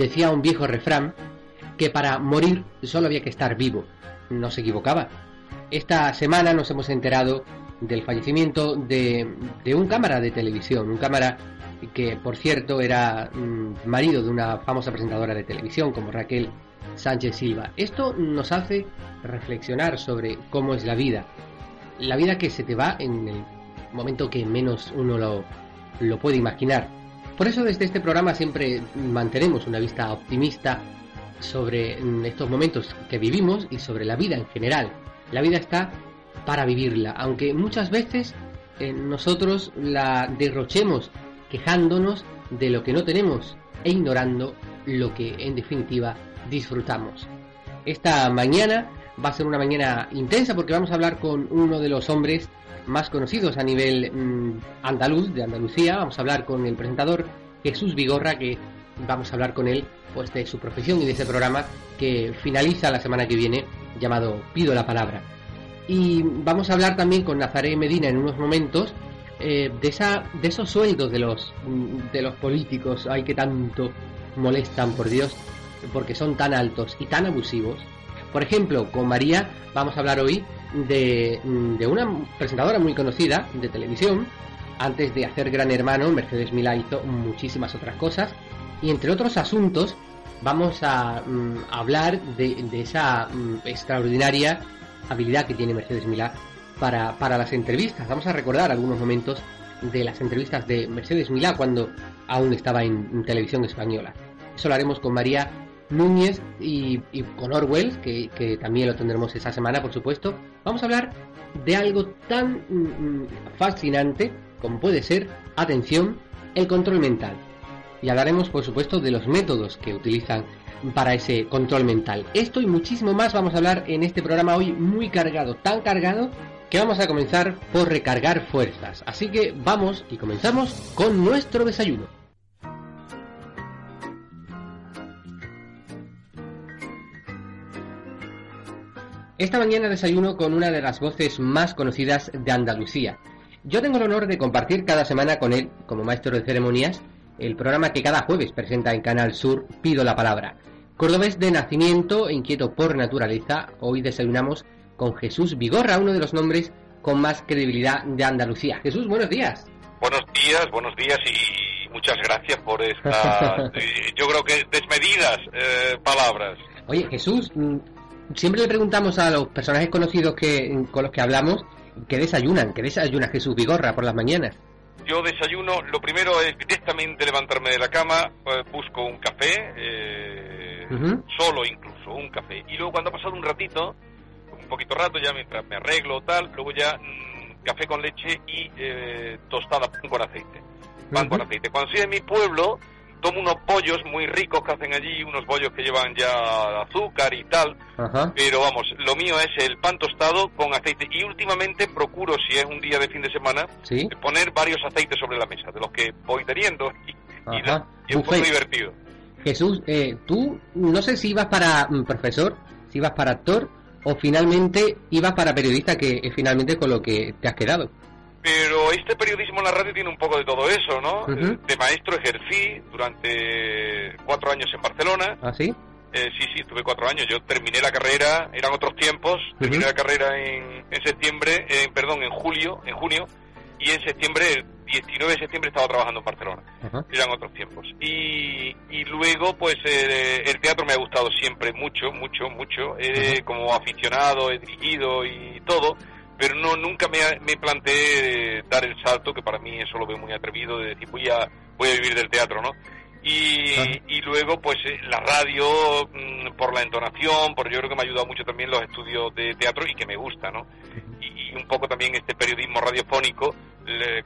Decía un viejo refrán que para morir solo había que estar vivo. No se equivocaba. Esta semana nos hemos enterado del fallecimiento de, un cámara de televisión, un cámara que por cierto era mm, marido de una famosa presentadora de televisión como Raquel Sánchez Silva. Esto nos hace reflexionar sobre cómo es la vida. La vida que se te va en el momento que menos uno lo, lo puede imaginar. Por eso desde este programa siempre mantenemos una vista optimista sobre mm, estos momentos que vivimos y sobre la vida en general. La vida está para vivirla, aunque muchas veces eh, nosotros la derrochemos quejándonos de lo que no tenemos e ignorando lo que en definitiva disfrutamos. Esta mañana va a ser una mañana intensa porque vamos a hablar con uno de los hombres más conocidos a nivel mm, andaluz, de Andalucía. Vamos a hablar con el presentador Jesús Vigorra, que vamos a hablar con él pues de su profesión y de ese programa que finaliza la semana que viene llamado Pido la Palabra. Y vamos a hablar también con Nazaré Medina en unos momentos eh, de, esa, de esos sueldos de los, de los políticos, hay que tanto molestan, por Dios, porque son tan altos y tan abusivos. Por ejemplo, con María vamos a hablar hoy de, de una presentadora muy conocida de televisión. Antes de hacer Gran Hermano, Mercedes Milá hizo muchísimas otras cosas. Y entre otros asuntos, vamos a, mm, hablar de, de esa mm, extraordinaria habilidad que tiene Mercedes Milá para, para las entrevistas. Vamos a recordar algunos momentos de las entrevistas de Mercedes Milá cuando aún estaba en, televisión española. Eso lo haremos con María Núñez y, con Orwell, que, también lo tendremos esa semana, por supuesto. Vamos a hablar de algo tan mm, mm, fascinante como puede ser, atención, el control mental. Y hablaremos, por supuesto, de los métodos que utilizan para ese control mental. Esto y muchísimo más vamos a hablar en este programa hoy muy cargado, tan cargado que vamos a comenzar por recargar fuerzas. Así que vamos y comenzamos con nuestro desayuno. Esta mañana desayuno con una de las voces más conocidas de Andalucía. Yo tengo el honor de compartir cada semana con él, como maestro de ceremonias, el programa que cada jueves presenta en Canal Sur Pido la Palabra. Cordobés de nacimiento inquieto por naturaleza, hoy desayunamos con Jesús Vigorra, uno de los nombres con más credibilidad de Andalucía. Jesús, buenos días. Buenos días, buenos días y muchas gracias por estas, eh, yo creo que desmedidas eh, palabras. Oye, Jesús, mm, siempre le preguntamos a los personajes conocidos que, con los que hablamos qué desayunan, qué desayuna Jesús Vigorra por las mañanas. Yo desayuno, lo primero es directamente levantarme de la cama, eh, busco un café, solo incluso, un café. Y luego cuando ha pasado un ratito, un poquito rato ya mientras me arreglo tal, luego ya mm, café con leche y eh, tostada con aceite. Pan con aceite. Cuando soy de mi pueblo, tomo unos pollos muy ricos que hacen allí, unos bollos que llevan ya azúcar y tal, pero vamos, lo mío es el pan tostado con aceite. Y últimamente procuro, si es un día de fin de semana, poner varios aceites sobre la mesa, de los que voy teniendo y, es un poco divertido. Jesús, eh, tú no sé si ibas para mm, profesor, si ibas para actor o finalmente ibas para periodista, que es finalmente con lo que te has quedado. Pero este periodismo en la radio tiene un poco de todo eso, ¿no? De maestro ejercí durante cuatro años en Barcelona. ¿Ah, sí? Eh, sí, sí, tuve cuatro años. Yo terminé la carrera, eran otros tiempos. Terminé la carrera en, en septiembre, perdón, en julio, en junio, y en septiembre, el 19 de septiembre, estaba trabajando en Barcelona. Eran otros tiempos. Y, y luego, pues, eh, el teatro me ha gustado siempre mucho, mucho, mucho. como aficionado, he dirigido y todo pero no nunca me, me planteé dar el salto, que para mí eso lo veo muy atrevido, de decir voy a, voy a vivir del teatro, ¿no? Y, y luego, pues eh, la radio, mm, por la entonación, por yo creo que me ha ayudado mucho también los estudios de teatro y que me gusta, ¿no? Y, un poco también este periodismo radiofónico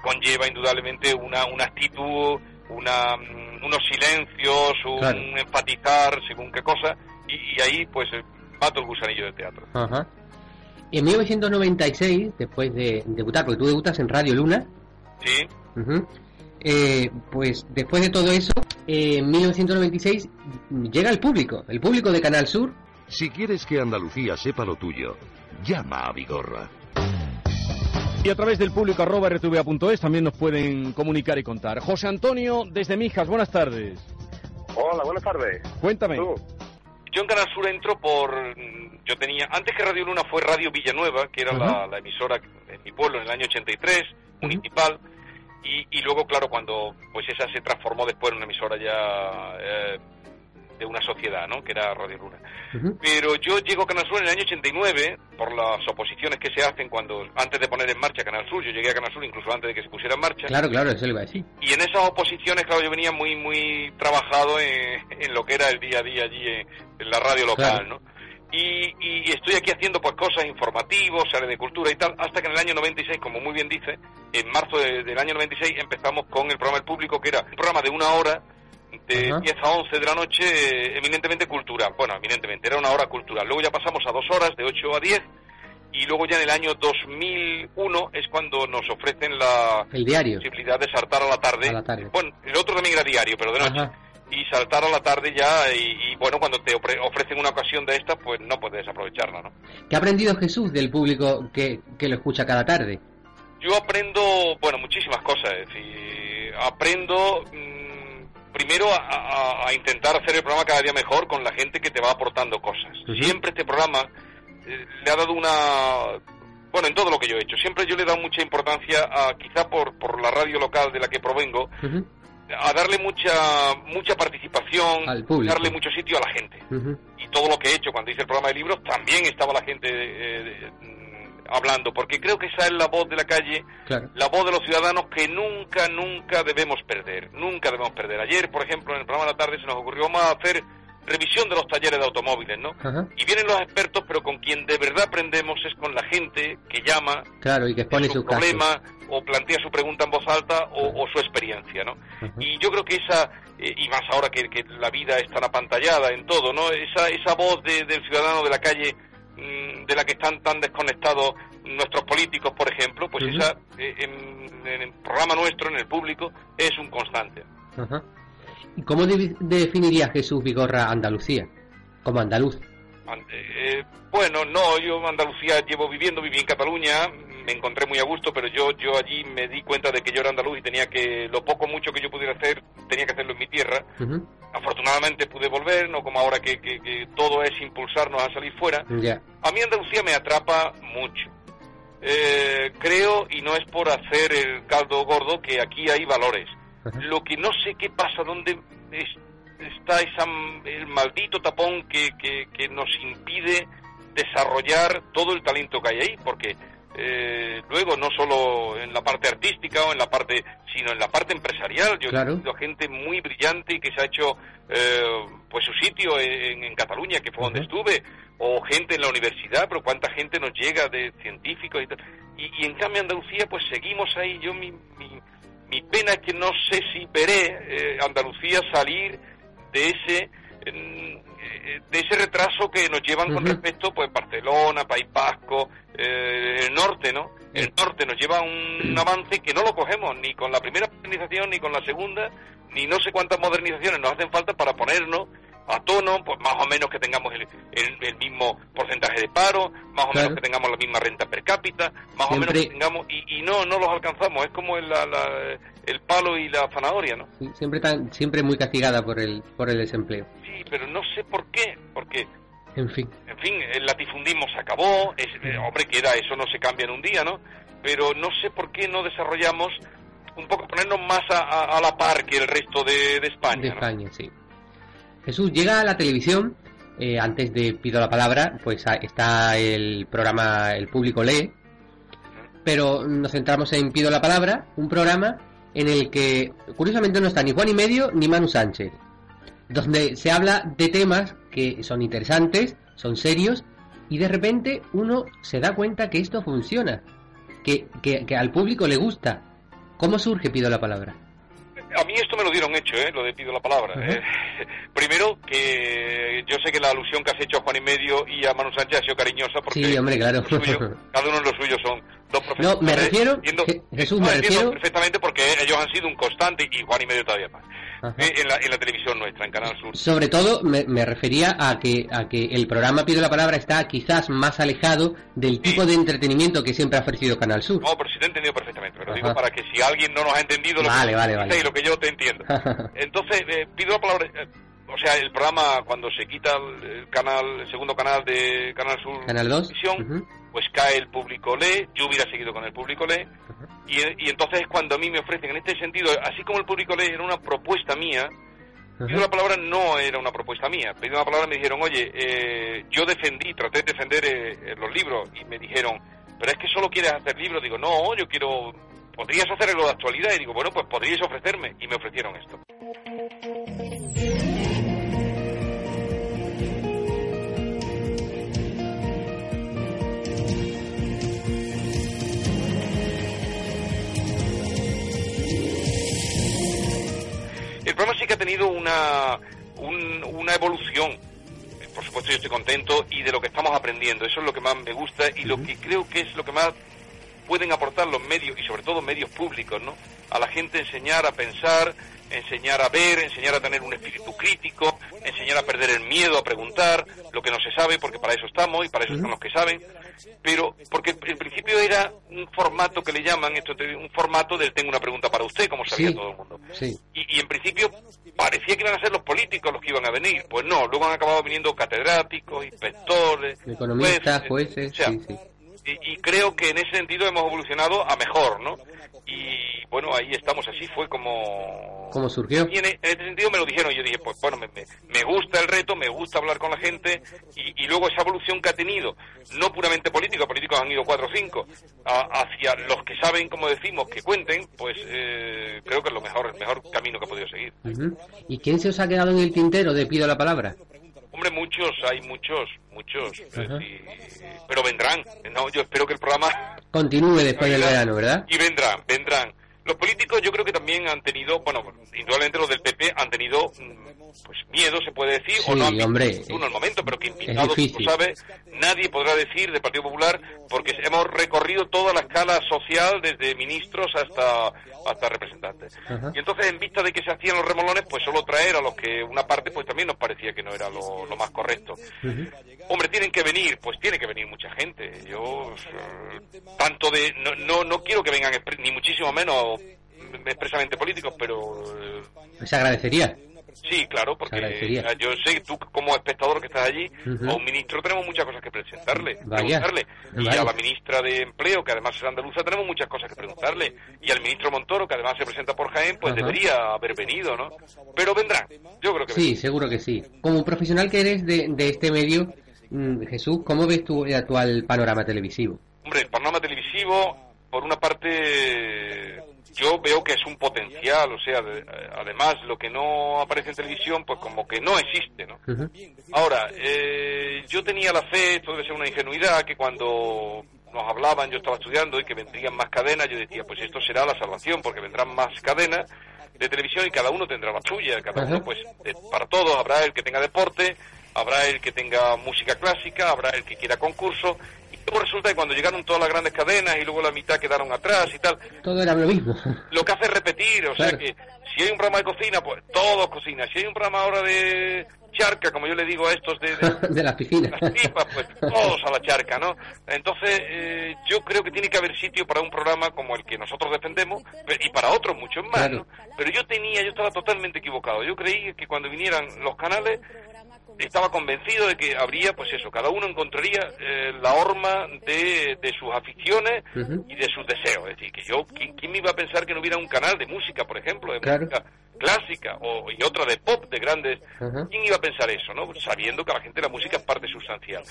conlleva indudablemente una, una actitud, una, mm, unos silencios, un enfatizar según qué cosa, y, ahí pues mato el gusanillo del teatro. Ajá. En 1996, después de debutar, porque tú debutas en Radio Luna. Sí. Eh, pues después de todo eso, en 1996 llega el público, el público de Canal Sur. Si quieres que Andalucía sepa lo tuyo, llama a Vigorra. Y a través del público arroba rtva.es también nos pueden comunicar y contar. José Antonio desde Mijas, buenas tardes. Hola, buenas tardes. Cuéntame. Tú. Yo en Canal Sur entro por... Yo tenía... Antes que Radio Luna fue Radio Villanueva, que era la, la emisora en mi pueblo en el año 83, municipal. Y, y luego, claro, cuando pues esa se transformó después en una emisora ya eh, de una sociedad, ¿no? Que era Radio Luna. Pero yo llego a Canal Sur en el año 89 por las oposiciones que se hacen cuando antes de poner en marcha Canal Sur. Yo llegué a Canal Sur incluso antes de que se pusiera en marcha. Claro, claro, eso iba a decir. Y en esas oposiciones, claro, yo venía muy muy trabajado en, en lo que era el día a día allí en, en la radio local, Claro. ¿no? Y, y estoy aquí haciendo pues cosas informativos, área de cultura y tal, hasta que en el año 96, como muy bien dice, en marzo de- del año 96 empezamos con el programa El Público, que era un programa de una hora, de Ajá. 10 a 11 de la noche, eminentemente cultural. Bueno, eminentemente, era una hora cultural. Luego ya pasamos a dos horas, de 8 a 10, y luego ya en el año 2001 es cuando nos ofrecen la El diario. posibilidad de saltar a la tarde. A la tarde. Bueno, el otro también era diario, pero de noche. Ajá. Y saltar a la tarde ya, y, y, bueno, cuando te ofre- ofrecen una ocasión de esta, pues no puedes aprovecharla, ¿no? ¿Qué ha aprendido Jesús del público que, que lo escucha cada tarde? Yo aprendo, bueno, muchísimas cosas. Es decir, aprendo mm, primero a, a- a intentar hacer el programa cada día mejor con la gente que te va aportando cosas. Siempre este programa eh, le ha dado una... Bueno, en todo lo que yo he hecho, siempre yo le he dado mucha importancia a, quizá por, por la radio local de la que provengo, a darle mucha mucha participación, Al darle mucho sitio a la gente. Y todo lo que he hecho cuando hice el programa de libros, también estaba la gente eh, hablando, porque creo que esa es la voz de la calle, Claro. la voz de los ciudadanos que nunca, nunca debemos perder, nunca debemos perder. Ayer, por ejemplo, en el programa de la tarde se nos ocurrió, vamos a hacer revisión de los talleres de automóviles, ¿no? Ajá. Y vienen los expertos, pero con quien de verdad aprendemos es con la gente que llama, Claro, y que expone su problema o plantea su pregunta en voz alta o, o su experiencia, ¿no? Ajá. Y yo creo que esa, eh, y más ahora que, que la vida es tan apantallada en todo, ¿no? Esa, esa voz de- del ciudadano de la calle, de la que están tan desconectados nuestros políticos, por ejemplo, pues esa, eh, en, en el programa nuestro, en el público, es un constante. ¿Y cómo de- definiría Jesús Vigorra Andalucía? Como andaluz. Eh, bueno, no, yo Andalucía llevo viviendo, viví en Cataluña, me encontré muy a gusto, pero yo yo allí me di cuenta de que yo era andaluz y tenía que, lo poco mucho que yo pudiera hacer, tenía que hacerlo en mi tierra. Afortunadamente pude volver, no como ahora que, que- que todo es impulsarnos a salir fuera. A mí Andalucía me atrapa mucho. Eh, creo, y no es por hacer el caldo gordo, que aquí hay valores. Lo que no sé qué pasa, dónde es- está esa, el maldito tapón que, que, que nos impide desarrollar todo el talento que hay ahí, porque eh, luego no solo en la parte artística o en la parte, sino en la parte empresarial. Yo Claro. he conocido gente muy brillante y que se ha hecho eh, pues su sitio en, en Cataluña, que fue donde estuve, o gente en la universidad, pero cuánta gente nos llega de científicos y tal. Y, y en cambio Andalucía, pues seguimos ahí. Yo mi, mi, mi pena es que no sé si veré eh, Andalucía salir de ese de ese retraso que nos llevan con respecto pues Barcelona, País Vasco, eh, el norte, ¿no? El norte nos lleva un, un avance que no lo cogemos ni con la primera modernización ni con la segunda, ni no sé cuántas modernizaciones nos hacen falta para ponernos a tono, pues más o menos que tengamos el, el- el mismo porcentaje de paro, más o Claro. menos que tengamos la misma renta per cápita, más o menos que tengamos y, y no no los alcanzamos, es como el, la- la- el palo y la zanahoria, ¿no? Sí, Siempre tan, siempre muy castigada por el, por el desempleo. Sí, pero no sé por qué, porque En fin. en fin, el latifundismo se acabó, es, eh, hombre, queda, eso no se cambia en un día, ¿no? Pero no sé por qué no desarrollamos un poco, ponernos más a, a- a la par que el resto de, de España, De ¿no? España, sí. Jesús llega a la televisión. eh, antes de pido la palabra, pues está el programa El público lee. Pero nos centramos en Pido la palabra, un programa en el que curiosamente no está ni Juan y medio ni Manu Sánchez, donde se habla de temas que son interesantes, son serios y de repente uno se da cuenta que esto funciona, que, que, que al público le gusta. ¿Cómo surge Pido la palabra? A mí esto me lo dieron hecho, ¿eh? lo de pido la palabra. ¿eh? Primero, que yo sé que la alusión que has hecho a Juan y Medio y a Manu Sánchez ha sido cariñosa porque Sí, hombre, claro. lo suyo- cada uno de los suyos son dos profesores. No, me refiero- Jesús, no, me refiero- perfectamente porque ellos han sido un constante y Juan y Medio todavía más. Eh, en, la, en la televisión nuestra, en Canal Sur. Sobre todo me, me refería a que, a que el programa Pido la Palabra está quizás más alejado del tipo de entretenimiento que siempre ha ofrecido Canal Sur. No, pero sí te he entendido perfectamente. Pero Ajá. digo para que si alguien no nos ha entendido lo Vale, que vale, vale. y lo que yo te entiendo. Entonces, eh, pido la palabra. eh, o sea, el programa cuando se quita el, canal, el segundo canal de Canal Sur Canal 2, Televisión, pues cae el público lee, yo hubiera seguido con el público lee, y, y, entonces es cuando a mí me ofrecen, en este sentido, así como el público lee era una propuesta mía, Pido la palabra no era una propuesta mía. Pedí la palabra me dijeron, oye, eh, yo defendí, traté de defender eh, los libros y me dijeron, pero es que solo quieres hacer libros. Digo, no, yo quiero, podrías hacer algo de actualidad. Y digo, bueno, pues podríais ofrecerme. Y me ofrecieron esto. Ha tenido una, una evolución. Por supuesto yo estoy contento y de lo que estamos aprendiendo. Eso es lo que más me gusta y lo que creo que es lo que más pueden aportar los medios y sobre todo medios públicos, ¿no? A la gente enseñar a pensar, enseñar a ver, enseñar a tener un espíritu crítico, enseñar a perder el miedo a preguntar lo que no se sabe, porque para eso estamos y para eso están los que saben. Pero, porque en principio era un formato que le llaman, esto un formato del tengo una pregunta para usted, como sabía todo el mundo. Y, en principio parecía que iban a ser los políticos los que iban a venir. Pues no, luego han acabado viniendo catedráticos, inspectores, economistas, jueces. y, creo que en ese sentido hemos evolucionado a mejor, ¿no? Y bueno, ahí estamos, así fue como... ¿Cómo surgió? Y en, ese sentido me lo dijeron, y yo dije, pues bueno, me, me, gusta el reto, me gusta hablar con la gente, y, luego esa evolución que ha tenido, no puramente política, políticos han ido cuatro o cinco, hacia los que saben, como decimos, que cuenten, pues eh, creo que es lo mejor, el mejor camino que he podido seguir. ¿Y quién se os ha quedado en el tintero de Pido la Palabra? Hombre, muchos, hay muchos, muchos, pero vendrán. No, yo espero que el programa continúe después del verano, ¿verdad? Y vendrán, vendrán. Los políticos yo creo que también han tenido, bueno, indudablemente los del PP han tenido mm, pues miedo, se puede decir, o no han hombre, uno el momento, pero que invitados, tú sabes, nadie podrá decir del Partido Popular, porque hemos recorrido toda la escala social, desde ministros hasta, hasta representantes. Y entonces, en vista de que se hacían los remolones, pues solo traer a los que una parte, pues también nos parecía que no era lo, más correcto. Hombre, tienen que venir, pues tiene que venir mucha gente. Yo, eh, tanto de, no, no, no quiero que vengan, ni muchísimo menos expresamente políticos, pero... Eh, se agradecería. Sí, claro, porque yo sé que tú como espectador que estás allí, a un ministro tenemos muchas cosas que presentarle, preguntarle. Y a la ministra de Empleo, que además es andaluza, tenemos muchas cosas que preguntarle. Y al ministro Montoro, que además se presenta por Jaén, pues debería haber venido, ¿no? Pero vendrá, yo creo que Sí, seguro que sí. Como profesional que eres de, de este medio, mm, Jesús, ¿cómo ves tú el actual panorama televisivo? Hombre, el panorama televisivo, por una parte yo veo que es un potencial, o sea, además lo que no aparece en televisión, pues como que no existe, ¿no? Ahora, eh, yo tenía la fe, esto debe ser una ingenuidad, que cuando nos hablaban, yo estaba estudiando y que vendrían más cadenas, yo decía, pues esto será la salvación, porque vendrán más cadenas de televisión y cada uno tendrá la suya, cada uno, pues, para todos, habrá el que tenga deporte, habrá el que tenga música clásica, habrá el que quiera concurso, Luego resulta que cuando llegaron todas las grandes cadenas y luego la mitad quedaron atrás y tal. Todo era lo mismo. Lo que hace es repetir, o sea que si hay un programa de cocina, pues todos cocinan. Si hay un programa ahora de charca, como yo le digo a estos de, de, la piscina. Las pipas, pues todos a la charca, ¿no? Entonces, eh, yo creo que tiene que haber sitio para un programa como el que nosotros defendemos y para otros muchos más, ¿no? Pero yo tenía, yo estaba totalmente equivocado. Yo creí que cuando vinieran los canales estaba convencido de que habría, pues eso, cada uno encontraría eh, la horma de, de sus aficiones y de sus deseos. Es decir, que yo, ¿quién, me iba a pensar que no hubiera un canal de música, por ejemplo, de música clásica o, y otra de pop, de grandes? ¿Quién iba a pensar eso, no? Sabiendo que a la gente la música es parte sustancial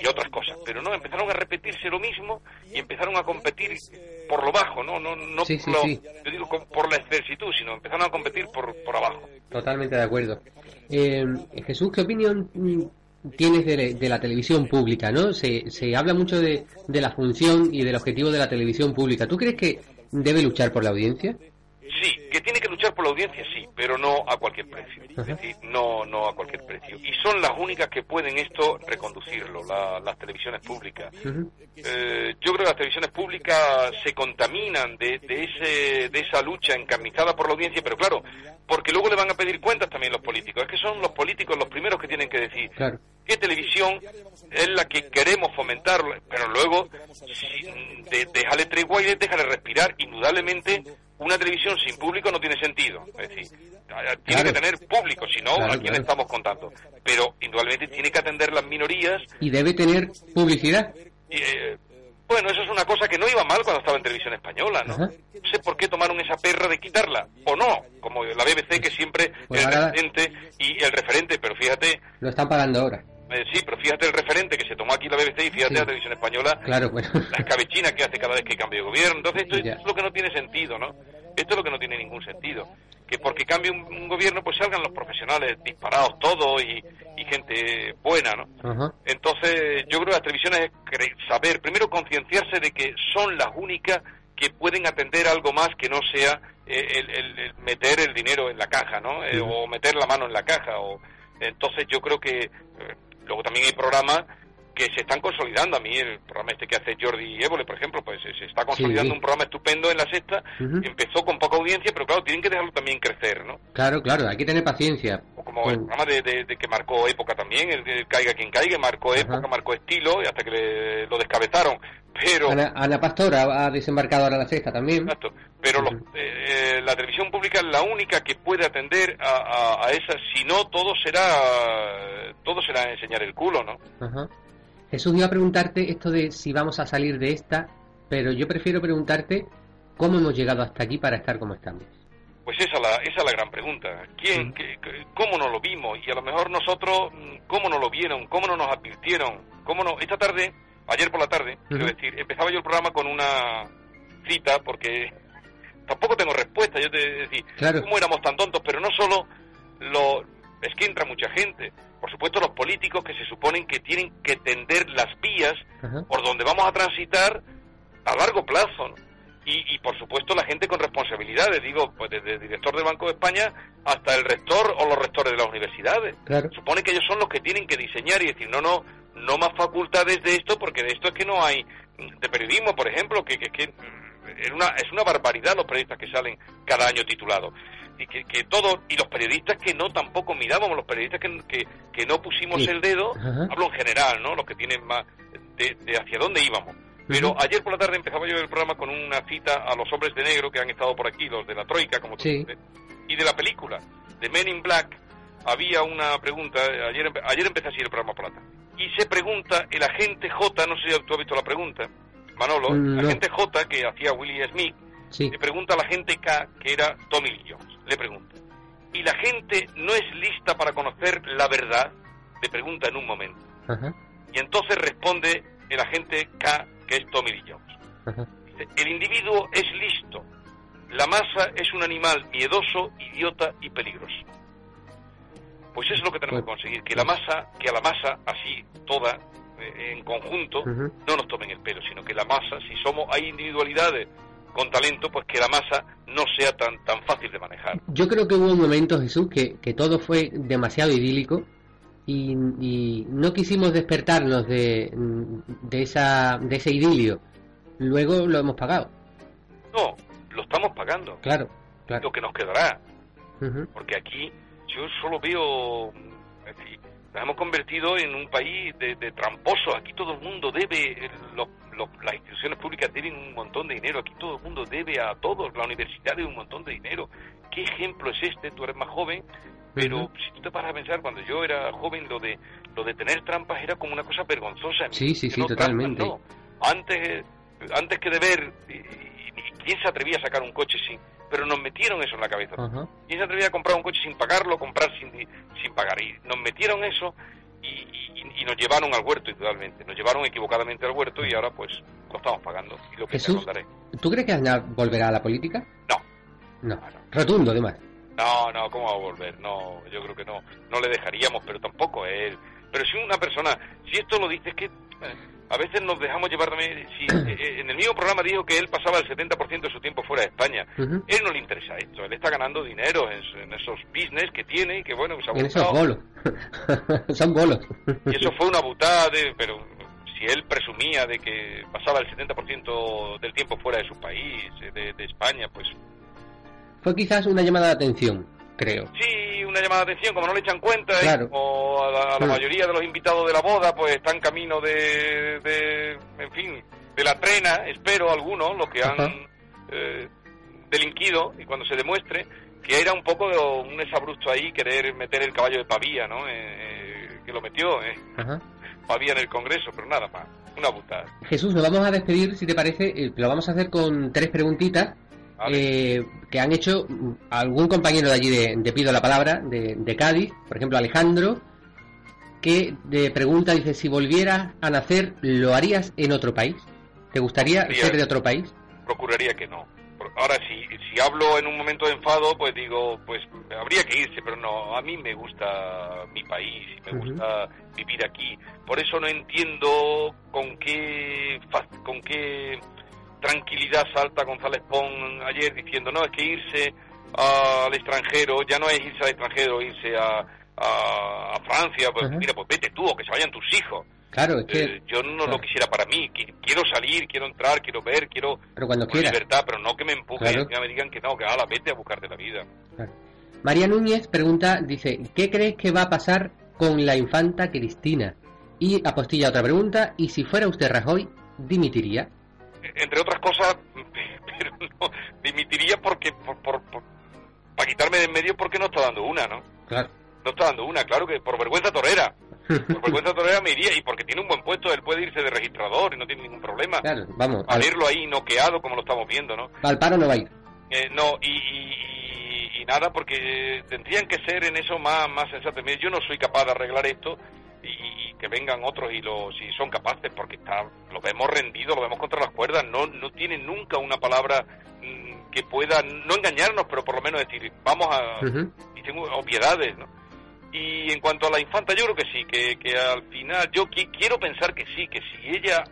y, otras cosas. Pero no, empezaron a repetirse lo mismo y empezaron a competir por lo bajo, ¿no? No, no por, lo, Yo digo por la excelsitud, sino empezaron a competir por, por abajo. Totalmente de acuerdo. Eh, Jesús, ¿qué opinión tienes de, la televisión pública? ¿no? Se, se habla mucho de, de la función y del objetivo de la televisión pública. ¿Tú crees que debe luchar por la audiencia? Sí, que tiene por la audiencia, sí, pero no a cualquier precio. Es decir, no, no a cualquier precio. Y son las únicas que pueden esto reconducirlo, las televisiones públicas. Eh, yo creo que las televisiones públicas se contaminan de, de, ese, de esa lucha encarnizada por la audiencia, pero claro, porque luego le van a pedir cuentas también los políticos. Es que son los políticos los primeros que tienen que decir qué televisión es la que queremos fomentar, pero luego de, tregua y déjale respirar. Indudablemente una televisión sin público no tiene sentido. Es decir, tiene que tener público, si no, ¿a quién estamos contando? Pero indudablemente tiene que atender las minorías. Y debe tener publicidad. Eh, bueno, eso es una cosa que no iba mal cuando estaba en televisión española, ¿no? No sé por qué tomaron esa perra de quitarla, o no, como la BBC que siempre pues es el referente y el referente, pero fíjate... Lo están pagando ahora. Eh, sí, pero fíjate el referente que se tomó aquí la BBC y fíjate la televisión española, claro, bueno. la escabechina que hace cada vez que cambia de gobierno. Entonces esto, es lo que no tiene sentido, ¿no? Esto es lo que no tiene ningún sentido. Que porque cambie un, gobierno pues salgan los profesionales disparados todos y, gente buena, ¿no? Entonces yo creo que la televisión es saber, primero concienciarse de que son las únicas que pueden atender algo más que no sea eh, el, meter el dinero en la caja, ¿no? Eh, o meter la mano en la caja. o Entonces yo creo que Luego también hay programas que se están consolidando. A mí el programa este que hace Jordi Évole, por ejemplo, pues se está consolidando un programa estupendo en la sexta. Empezó con poca audiencia, pero claro, tienen que dejarlo también crecer, ¿no? Claro, claro, hay que tener paciencia. O como el programa de, que marcó época también, el, que Caiga quien caiga, marcó época, marcó estilo, y hasta que lo descabezaron. Pero... Ana, Pastora ha desembarcado ahora la sexta también. Exacto. Pero eh, la televisión pública es la única que puede atender a, a, esa. Si no, todo será todo será enseñar el culo, ¿no? Ajá. Jesús iba a preguntarte esto de si vamos a salir de esta, pero yo prefiero preguntarte cómo hemos llegado hasta aquí para estar como estamos. Pues esa, la, esa es la gran pregunta. ¿Quién, ¿Cómo no lo vimos? Y a lo mejor nosotros, ¿cómo no lo vieron? ¿Cómo no nos advirtieron? ¿Cómo no? Esta tarde ayer por la tarde, quiero decir, empezaba yo el programa con una cita porque tampoco tengo respuesta, yo te decir, ¿cómo éramos tan tontos? Pero no solo lo es que entra mucha gente, por supuesto los políticos que se suponen que tienen que tender las vías por donde vamos a transitar a largo plazo, Y, por supuesto la gente con responsabilidades, digo, pues desde el director del Banco de España hasta el rector o los rectores de las universidades. Supone que ellos son los que tienen que diseñar y decir, no, no, no más facultades de esto, porque de esto es que no hay, de periodismo, por ejemplo, que, que, que es una, es una barbaridad los periodistas que salen cada año titulados. Y que, que todo, y los periodistas que no tampoco mirábamos, los periodistas que, que, no pusimos el dedo, hablo en general, ¿no? Los que tienen más de, hacia dónde íbamos. Pero ayer por la tarde empezaba yo el programa con una cita a los hombres de negro que han estado por aquí, los de la Troika, como tú dices, y de la película, de Men in Black, había una pregunta, ayer, ayer empecé así el programa por la tarde. Y se pregunta el agente J, no sé si tú has visto la pregunta, Manolo, el mm, agente J que hacía Willy Smith, le pregunta a la gente K, que era Tommy Lee Jones, le pregunta, ¿y la gente no es lista para conocer la verdad? Le pregunta en un momento. Y entonces responde el agente K, que es Tommy Lee Jones. Dice, el individuo es listo, la masa es un animal miedoso, idiota y peligroso. Pues eso es lo que tenemos que conseguir, que la masa, que a la masa, así, toda, eh, en conjunto, no nos tomen el pelo, sino que la masa, si somos, hay individualidades con talento, pues que la masa no sea tan, tan fácil de manejar. Yo creo que hubo un momento, Jesús, que, que todo fue demasiado idílico y, no quisimos despertarnos de, de, esa, de ese idilio. Luego lo hemos pagado. No, lo estamos pagando. Claro, claro. Lo que nos quedará. Porque aquí yo solo veo, hemos convertido en un país de, tramposos. Aquí todo el mundo debe, las instituciones públicas deben un montón de dinero. Aquí todo el mundo debe a todos. La universidad debe un montón de dinero. ¿Qué ejemplo es este? Tú eres más joven, pero si tú te paras a pensar, cuando yo era joven, lo de lo de tener trampas era como una cosa vergonzosa. Sí, sí, sí, totalmente. Antes, antes que de ver, ¿quién se atrevía a sacar un coche sin pero nos metieron eso en la cabeza. Y se atrevía a comprar un coche sin pagarlo, comprar sin, sin pagar. Y nos metieron eso y, nos llevaron al huerto, indudablemente. Nos llevaron equivocadamente al huerto y ahora pues lo estamos pagando. Y lo que Jesús, ¿tú crees que Aznar volverá a la política? No. No. Rotundo, además. No, no, ¿cómo va a volver? No, yo creo que no. No le dejaríamos, pero tampoco él. Pero si una persona, si esto lo dices que... Eh, a veces nos dejamos llevar también. Si, eh, eh, en el mismo programa dijo que él pasaba el 70% de su tiempo fuera de España. Él no le interesa esto. Él está ganando dinero en, esos business que tiene y que, bueno, se ha En esos bolos. Son bolos. y eso fue una butada, de, pero si él presumía de que pasaba el 70% del tiempo fuera de su país, de, de España, pues. Fue quizás una llamada de atención creo. Sí, una llamada de atención, como no le echan cuenta, ¿eh? o a la, mayoría de los invitados de la boda, pues están camino de, de en fin, de la trena, espero algunos, los que han eh, delinquido, y cuando se demuestre, que era un poco un exabrupto ahí querer meter el caballo de Pavía, ¿no? Eh, que lo metió, ¿eh? Pavía en el Congreso, pero nada más, una putada. Jesús, nos vamos a despedir, si te parece, eh, lo vamos a hacer con tres preguntitas eh, que han hecho algún compañero de allí de, Pido la Palabra, de, Cádiz, por ejemplo Alejandro, que de pregunta, dice, si volvieras a nacer, ¿lo harías en otro país? ¿Te gustaría ser de otro país? Procuraría que no. Ahora, si, si hablo en un momento de enfado, pues digo, pues habría que irse, pero no, a mí me gusta mi país, me gusta vivir aquí. Por eso no entiendo con qué, con qué tranquilidad salta González Pon ayer diciendo, no, es que irse al extranjero ya no es irse al extranjero, irse a, a, Francia, pues mira, pues vete tú o que se vayan tus hijos. Claro, es que... Eh, yo no lo quisiera para mí, quiero salir, quiero entrar, quiero ver, quiero pero cuando libertad, pero no que me empujen, que me digan que no, que la vete a buscarte la vida. María Núñez pregunta, dice, ¿qué crees que va a pasar con la infanta Cristina? Y apostilla otra pregunta, ¿y si fuera usted Rajoy, dimitiría? Entre otras cosas, pero no, dimitiría porque, por, por, para quitarme de en medio porque no está dando una, ¿no? Claro. No está dando una, claro que por vergüenza torera. Por vergüenza torera me iría y porque tiene un buen puesto, él puede irse de registrador y no tiene ningún problema. Claro, vamos. A verlo ahí noqueado como lo estamos viendo, ¿no? Al paro no va a ir. Eh, no, y, y, nada, porque tendrían que ser en eso más, más sensatos. Yo no soy capaz de arreglar esto y, que vengan otros y lo, si son capaces, porque está, lo vemos rendido, lo vemos contra las cuerdas, no, no tiene nunca una palabra mm, que pueda no engañarnos, pero por lo menos decir, vamos a... Y tengo obviedades, ¿no? Y en cuanto a la infanta, yo creo que sí, que, que al final, yo quiero pensar que sí, que si ella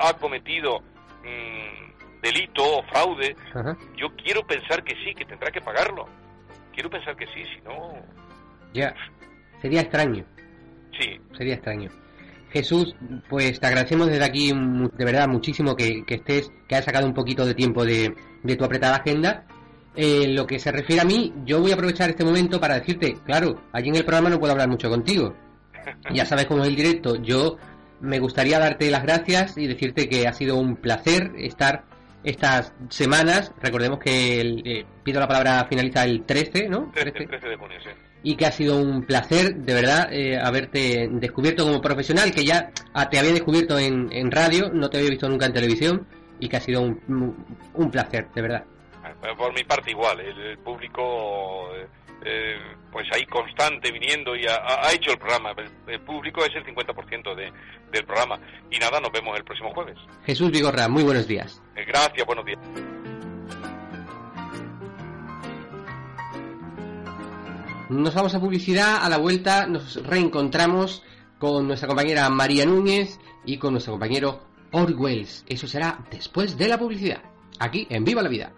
ha cometido mm, delito o fraude, yo quiero pensar que sí, que tendrá que pagarlo. Quiero pensar que sí, si no... Ya, sería extraño. Sí. Sería extraño. Jesús, pues te agradecemos desde aquí de verdad muchísimo que, estés, que hayas sacado un poquito de tiempo de, tu apretada agenda. En lo que se refiere a mí, yo voy a aprovechar este momento para decirte, claro, allí en el programa no puedo hablar mucho contigo. Ya sabes cómo es el directo. Yo me gustaría darte las gracias y decirte que ha sido un placer estar estas semanas. Recordemos que el, eh, pido la palabra finaliza el 13, ¿no? 13, 13 de junio, sí y que ha sido un placer, de verdad, eh, haberte descubierto como profesional, que ya ah, te había descubierto en, en, radio, no te había visto nunca en televisión, y que ha sido un, un placer, de verdad. Por mi parte igual, el, público, eh, eh, pues ahí constante viniendo y ha, hecho el programa. El, público es el 50% de, del programa. Y nada, nos vemos el próximo jueves. Jesús Vigorra, muy buenos días. gracias, buenos días. Nos vamos a publicidad, a la vuelta nos reencontramos con nuestra compañera María Núñez y con nuestro compañero Orwells. Eso será después de la publicidad, aquí en Viva la Vida.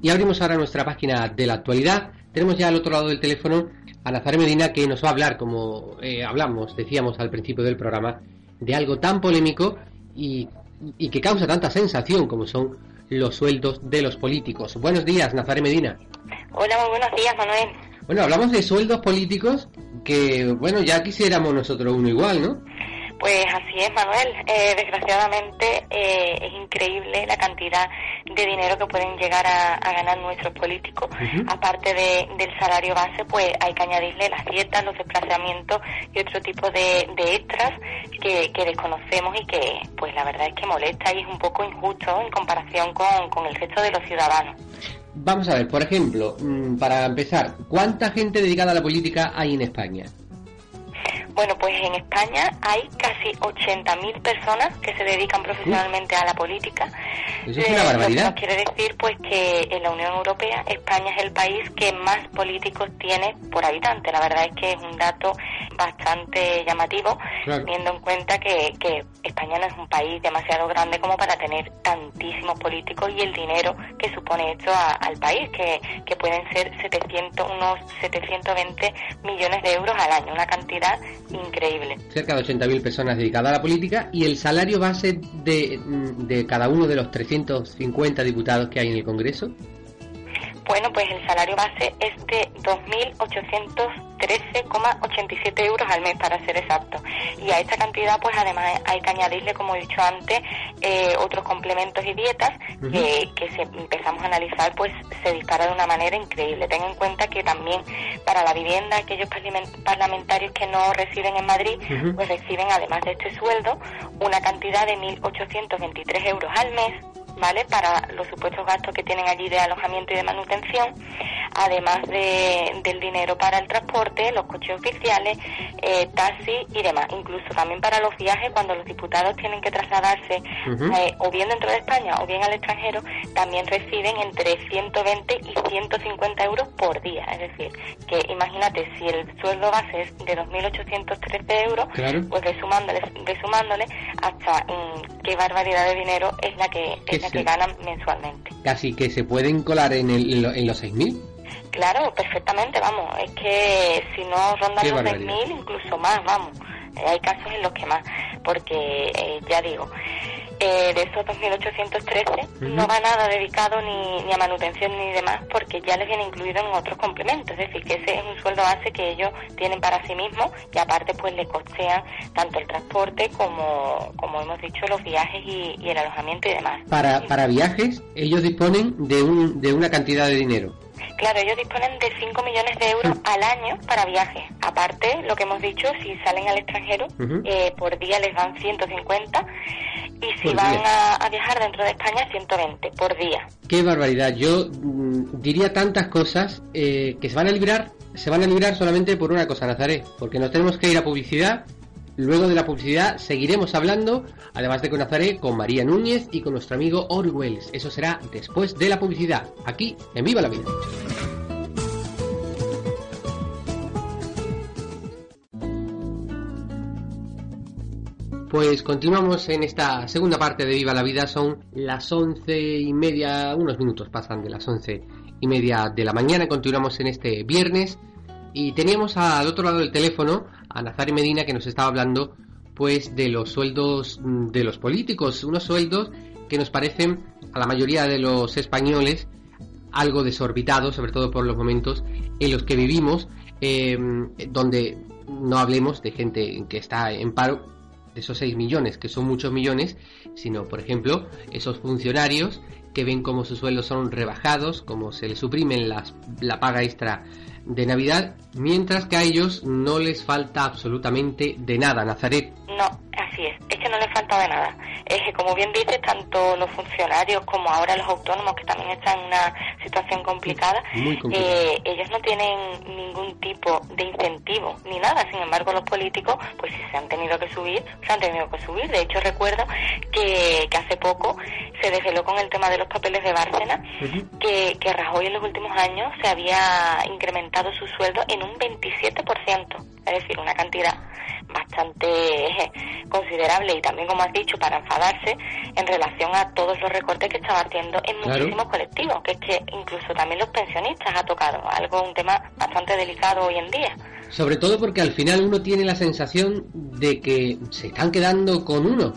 Y abrimos ahora nuestra página de la actualidad tenemos ya al otro lado del teléfono a Nazaré Medina que nos va a hablar, como eh, hablamos, decíamos al principio del programa, de algo tan polémico y, que causa tanta sensación como son los sueldos de los políticos. Buenos días, Nazaré Medina. Hola, muy buenos días, Manuel. Bueno, hablamos de sueldos políticos que, bueno, ya quisiéramos nosotros uno igual, ¿no? Pues así es, Manuel. Eh, desgraciadamente eh, es increíble la cantidad de dinero que pueden llegar a, ganar nuestros políticos. Aparte del salario base, pues hay que añadirle las dietas, los desplazamientos y otro tipo de, extras que, desconocemos y que, pues la verdad es que molesta y es un poco injusto en comparación con, con el resto de los ciudadanos. Vamos a ver, por ejemplo, mm, para empezar, ¿cuánta gente dedicada a la política hay en España? Bueno, pues en España hay casi 80.000 personas que se dedican profesionalmente a la política. Eso es una barbaridad. Lo quiere decir pues que en la Unión Europea España es el país que más políticos tiene por habitante. La verdad es que es un dato bastante llamativo, teniendo en cuenta que, que España no es un país demasiado grande como para tener tantísimos políticos y el dinero que supone esto al país, que, que pueden ser 700, unos 720 millones de euros al año, una cantidad increíble. Cerca de 80.000 personas dedicadas a la política y el salario base de, de cada uno de los 350 diputados que hay en el Congreso. Bueno, pues el salario base es de 2.813,87 euros al mes, para ser exacto. Y a esta cantidad, pues además hay que añadirle, como he dicho antes, eh, otros complementos y dietas que, que si empezamos a analizar, pues se dispara de una manera increíble. Ten en cuenta que también para la vivienda, aquellos parlamentarios que no residen en Madrid, pues reciben, además de este sueldo, una cantidad de 1.823 euros al mes ¿vale? Para los supuestos gastos que tienen allí de alojamiento y de manutención, además de, del dinero para el transporte, los coches oficiales, eh, taxis y demás. Incluso también para los viajes, cuando los diputados tienen que trasladarse eh, o bien dentro de España o bien al extranjero, también reciben entre 120 y 150 euros por día. Es decir, que imagínate, si el sueldo base es de 2.813 euros, pues resumándole, resumándole hasta mm, qué barbaridad de dinero es la que que ganan mensualmente. Casi que se pueden colar en, el, en los 6.000. Claro, perfectamente, vamos. Es que si no rondan los 6.000, incluso más, vamos. Eh, hay casos en los que más, porque eh, ya digo, eh, de esos 2.813 no va nada dedicado ni, ni, a manutención ni demás porque ya les viene incluido en otros complementos, es decir, que ese es un sueldo base que ellos tienen para sí mismos y aparte pues le costean tanto el transporte como, como hemos dicho, los viajes y, y el alojamiento y demás. Para, para viajes ellos disponen de, un, de una cantidad de dinero. Claro, ellos disponen de 5 millones de euros al año para viajes. Aparte, lo que hemos dicho, si salen al extranjero, eh, por día les dan 150 y si van a, viajar dentro de España, 120 por día. Qué barbaridad. Yo mm, diría tantas cosas eh, que se van a librar, se van a librar solamente por una cosa, Nazaret, porque nos tenemos que ir a publicidad Luego de la publicidad seguiremos hablando, además de con Nazaré, con María Núñez y con nuestro amigo Orwells. Eso será después de la publicidad, aquí en Viva la Vida. Pues continuamos en esta segunda parte de Viva la Vida. Son las once y media, unos minutos pasan de las once y media de la mañana. Continuamos en este viernes y teníamos al otro lado del teléfono a Nazari Medina que nos estaba hablando pues de los sueldos mm, de los políticos, unos sueldos que nos parecen a la mayoría de los españoles algo desorbitados, sobre todo por los momentos en los que vivimos, em, donde no hablemos de gente que está en paro, esos 6 millones, que son muchos millones, sino, por ejemplo, esos funcionarios que ven como sus sueldos son rebajados, como se les suprimen las, la paga extra de Navidad, mientras que a ellos no les falta absolutamente de nada, Nazaret. No, así es, es que no les falta de nada. Es que, como bien dices, tanto los funcionarios como ahora los autónomos, que también están en una situación complicada, eh, ellos no tienen ningún tipo de incentivo ni nada. Sin embargo, los políticos, pues si se han tenido que subir, se han tenido que subir. De hecho, recuerdo que, que hace poco se desveló con el tema de los papeles de Bárcena, que, que Rajoy en los últimos años se había incrementado su sueldo en un 27%, es decir, una cantidad bastante eh, considerable y también, como has dicho, para enfadarse en relación a todos los recortes que estaba haciendo en muchísimos colectivos, que es que incluso también los pensionistas ha tocado, algo, un tema bastante delicado hoy en día. Sobre todo porque al final uno tiene la sensación de que se están quedando con uno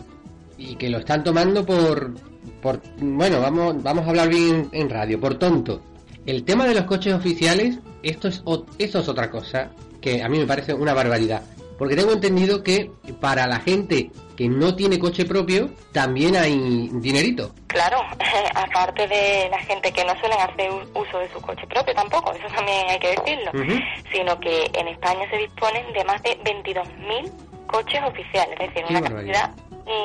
y que lo están tomando por, por bueno, vamos, vamos a hablar bien en radio, por tonto. El tema de los coches oficiales, esto es, esto es otra cosa que a mí me parece una barbaridad. Porque tengo entendido que para la gente que no tiene coche propio, también hay dinerito. Claro, aparte de la gente que no suelen hacer uso de su coche propio tampoco, eso también hay que decirlo, sino que en España se disponen de más de 22.000 coches oficiales, es decir, una cantidad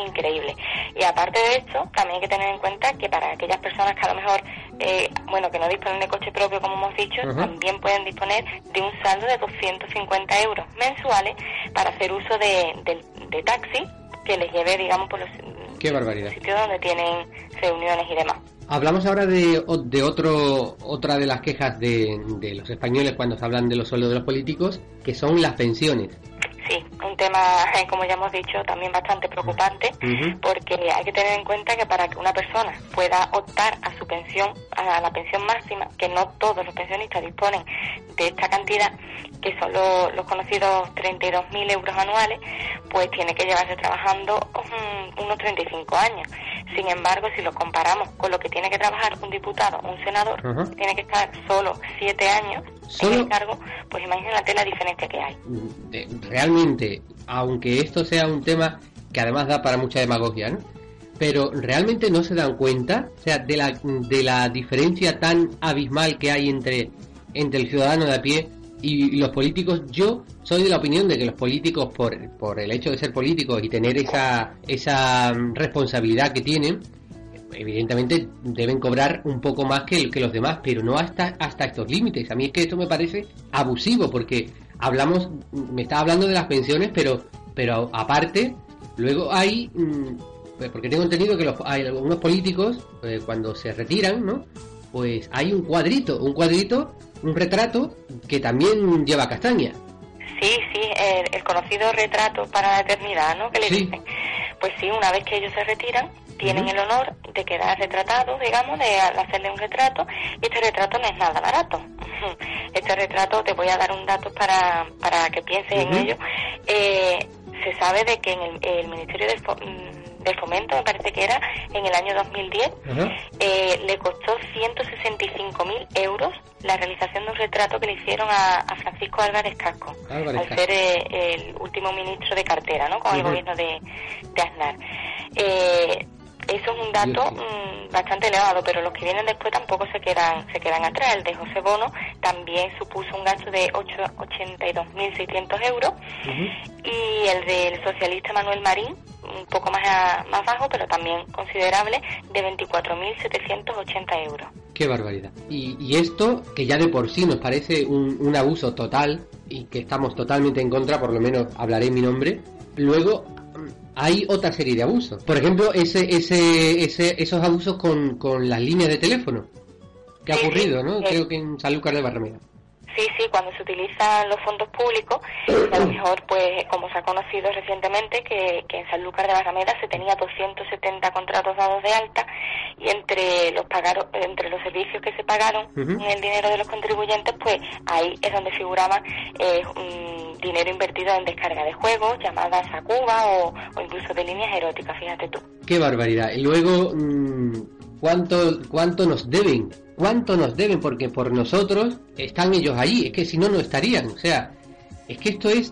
increíble. Y aparte de esto, también hay que tener en cuenta que para aquellas personas que a lo mejor, eh, bueno, que no disponen de coche propio, como hemos dicho, también pueden disponer de un saldo de 250 euros mensuales para hacer uso de, de, taxi que les lleve, digamos, por los, Qué barbaridad. sitios donde tienen reuniones y demás. Hablamos ahora de, de otro, otra de las quejas de, de los españoles cuando se hablan de los sueldos de los políticos, que son las pensiones sí, un tema, como ya hemos dicho, también bastante preocupante, porque hay que tener en cuenta que para que una persona pueda optar a su pensión, a la pensión máxima, que no todos los pensionistas disponen de esta cantidad, que son los, conocidos 32.000 euros anuales, pues tiene que llevarse trabajando unos 35 años. Sin embargo, si lo comparamos con lo que tiene que trabajar un diputado o un senador, tiene que estar solo siete años en el cargo, pues imagínate la diferencia que hay. Realmente, aunque esto sea un tema que además da para mucha demagogia, pero realmente no se dan cuenta, o sea, de la, de la diferencia tan abismal que hay entre, entre el ciudadano de a pie y los políticos. Yo soy de la opinión de que los políticos, por, por el hecho de ser políticos y tener esa, esa responsabilidad que tienen, evidentemente deben cobrar un poco más que, que los demás, pero no hasta, hasta estos límites. A mí es que esto me parece abusivo porque hablamos, me está hablando de las pensiones, pero, pero aparte, luego hay mm, pues, porque tengo entendido que los, hay algunos políticos, eh, cuando se retiran, ¿no? Pues hay un cuadrito, un cuadrito, un retrato que también lleva castaña. Sí, sí, el, conocido retrato para la eternidad, ¿no? Que le dicen. Pues sí, una vez que ellos se retiran, tienen el honor de quedar retratados, digamos, de hacerle un retrato, y este retrato no es nada barato. Este retrato, te voy a dar un dato para, para que pienses en ello. Eh, se sabe de que en el, el Ministerio de de fomento, me parece que era, en el año 2010, eh, le costó 165.000 euros la realización de un retrato que le hicieron a, Francisco Álvarez Casco, al ser eh, el último ministro de cartera, ¿no? Con el gobierno de, de Aznar. Eh, eso es un dato mm, bastante elevado, pero los que vienen después tampoco se quedan se quedan atrás. El de José Bono también supuso un gasto de 82.600 euros y el del socialista Manuel Marín, un poco más, más bajo, pero también considerable, de 24.780 euros. Qué barbaridad. Y, y, esto, que ya de por sí nos parece un, un abuso total y que estamos totalmente en contra, por lo menos hablaré en mi nombre, luego hay otra serie de abusos. Por ejemplo, ese, ese, ese, esos abusos con, con las líneas de teléfono que ha ocurrido, ¿no? Creo que en Sanlúcar de Barrameda. Sí, sí, cuando se utilizan los fondos públicos, a lo mejor, pues, como se ha conocido recientemente, que, que en Sanlúcar de Barrameda se tenía 270 contratos dados de alta y entre los pagaron, entre los servicios que se pagaron en el dinero de los contribuyentes, pues ahí es donde figuraba eh, dinero invertido en descarga de juegos, llamadas a Cuba o, incluso de líneas eróticas, fíjate tú. Qué barbaridad. Y luego, mm, ¿cuánto, ¿cuánto nos deben? ¿Cuánto nos deben? Porque por nosotros están ellos allí, es que si no, no estarían. O sea, es que esto es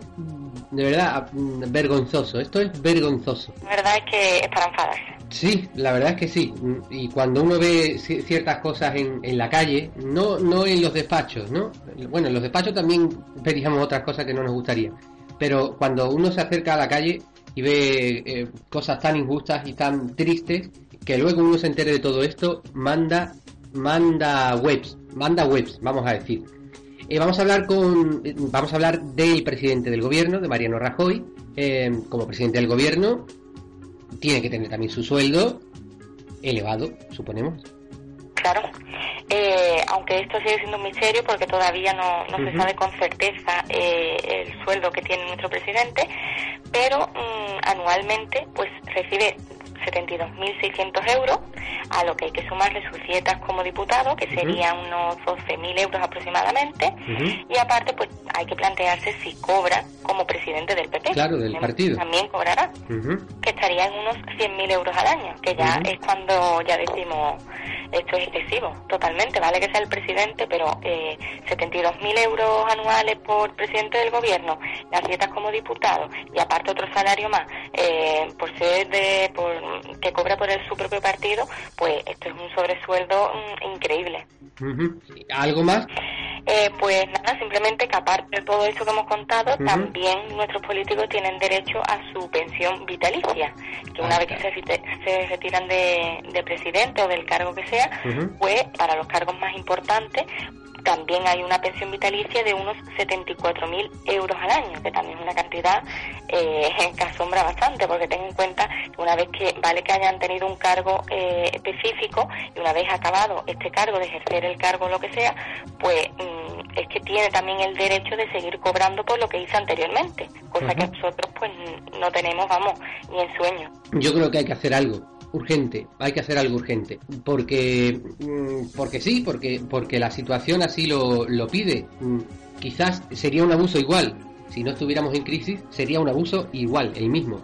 de verdad vergonzoso, esto es vergonzoso. La verdad es que es para enfadarse. Sí, la verdad es que sí. Y cuando uno ve ciertas cosas en, en, la calle, no, no en los despachos, ¿no? Bueno, en los despachos también pedíamos otras cosas que no nos gustaría. Pero cuando uno se acerca a la calle y ve eh, cosas tan injustas y tan tristes, que luego uno se entere de todo esto, manda, manda webs, manda webs, vamos a decir. Eh, vamos a hablar con, vamos a hablar del presidente del gobierno, de Mariano Rajoy, eh, como presidente del gobierno, tiene que tener también su sueldo elevado, suponemos. Claro. Eh, aunque esto sigue siendo un misterio porque todavía no, no se sabe con certeza eh, el sueldo que tiene nuestro presidente, pero mm, anualmente pues recibe 72.600 euros, a lo que hay que sumarle sus dietas como diputado, que serían unos 12.000 euros aproximadamente, y aparte pues hay que plantearse si cobra como presidente del PP. Claro, del partido. También cobrará, que estaría en unos 100.000 euros al año, que ya es cuando ya decimos esto es excesivo, totalmente. Vale que sea el presidente, pero eh, 72.000 euros anuales por presidente del gobierno, las dietas como diputado y aparte otro salario más eh, por ser de, por, que cobra por el, su propio partido, pues esto es un sobresueldo mm, increíble. ¿Algo más? Eh, pues nada, simplemente que aparte de todo eso que hemos contado, también nuestros políticos tienen derecho a su pensión vitalicia, que una vez que se, retiran de, presidente o del cargo que sea, pues para los cargos más importantes también hay una pensión vitalicia de unos 74.000 euros al año, que también es una cantidad eh, que asombra bastante, porque ten en cuenta que una vez que vale que hayan tenido un cargo eh, específico y una vez acabado este cargo, de ejercer el cargo lo que sea, pues mm, es que tiene también el derecho de seguir cobrando por lo que hizo anteriormente, cosa que nosotros pues no tenemos, vamos, ni en sueño. Yo creo que hay que hacer algo urgente, hay que hacer algo urgente, porque mm, porque sí, porque porque la situación así lo, lo pide. Mm, quizás sería un abuso igual, si no estuviéramos en crisis, sería un abuso igual, el mismo.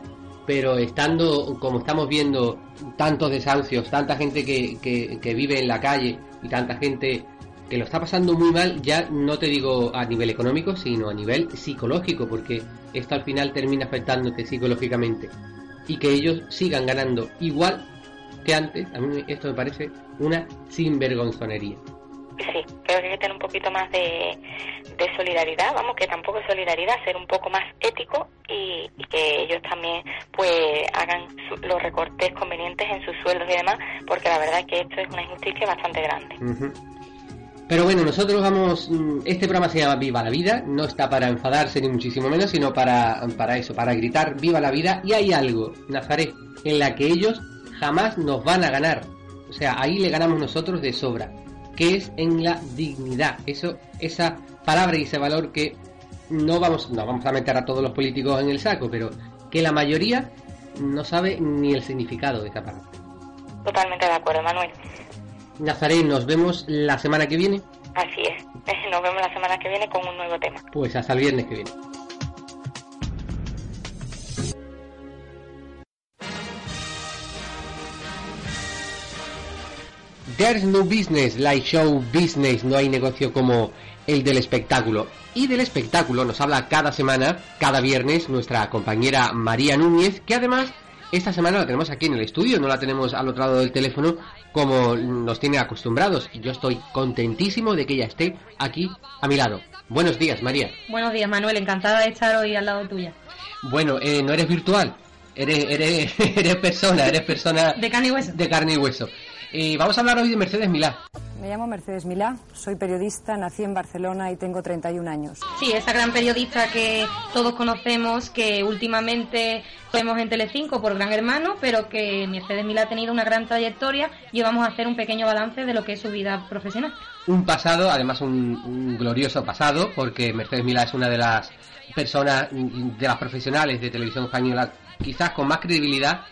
pero estando, como estamos viendo, tantos desahucios, tanta gente que, que, vive en la calle y tanta gente que lo está pasando muy mal, ya no te digo a nivel económico, sino a nivel psicológico, porque esto al final termina afectándote psicológicamente. Y que ellos sigan ganando igual que antes, a mí esto me parece una sinvergonzonería sí, creo que hay que tener un poquito más de, solidaridad, vamos, que tampoco es solidaridad, ser un poco más ético y, que ellos también pues hagan los recortes convenientes en sus sueldos y demás, porque la verdad es que esto es una injusticia bastante grande. Pero bueno, nosotros vamos, mm, este programa se llama Viva la Vida, no está para enfadarse ni muchísimo menos, sino para, para eso, para gritar Viva la Vida. Y hay algo, Nazaret, en la que ellos jamás nos van a ganar. O sea, ahí le ganamos nosotros de sobra que es en la dignidad. Eso, esa palabra y ese valor que no vamos, no vamos a meter a todos los políticos en el saco, pero que la mayoría no sabe ni el significado de esa palabra. Totalmente de acuerdo, Manuel. Nazaret, nos vemos la semana que viene. Así es, nos vemos la semana que viene con un nuevo tema. Pues hasta el viernes que viene. There's no business like show business, no hay negocio como el del espectáculo. Y del espectáculo nos habla cada semana, cada viernes, nuestra compañera María Núñez, que además esta semana la tenemos aquí en el estudio, no la tenemos al otro lado del teléfono como nos tiene acostumbrados. Y yo estoy contentísimo de que ella esté aquí a mi lado. Buenos días, María. Buenos días, Manuel. Encantada de estar hoy al lado tuya. Bueno, eh, no eres virtual, eres, eres, eres persona, eres persona... De carne y hueso. De carne y hueso. Y vamos a hablar hoy de Mercedes Milá. Me llamo Mercedes Milá, soy periodista, nací en Barcelona y tengo 31 años. Sí, esa gran periodista que todos conocemos, que últimamente vemos en Telecinco por Gran Hermano, pero que Mercedes Milá ha tenido una gran trayectoria y vamos a hacer un pequeño balance de lo que es su vida profesional. Un pasado, además un, un glorioso pasado, porque Mercedes Milá es una de las personas, de las profesionales de televisión española quizás con más credibilidad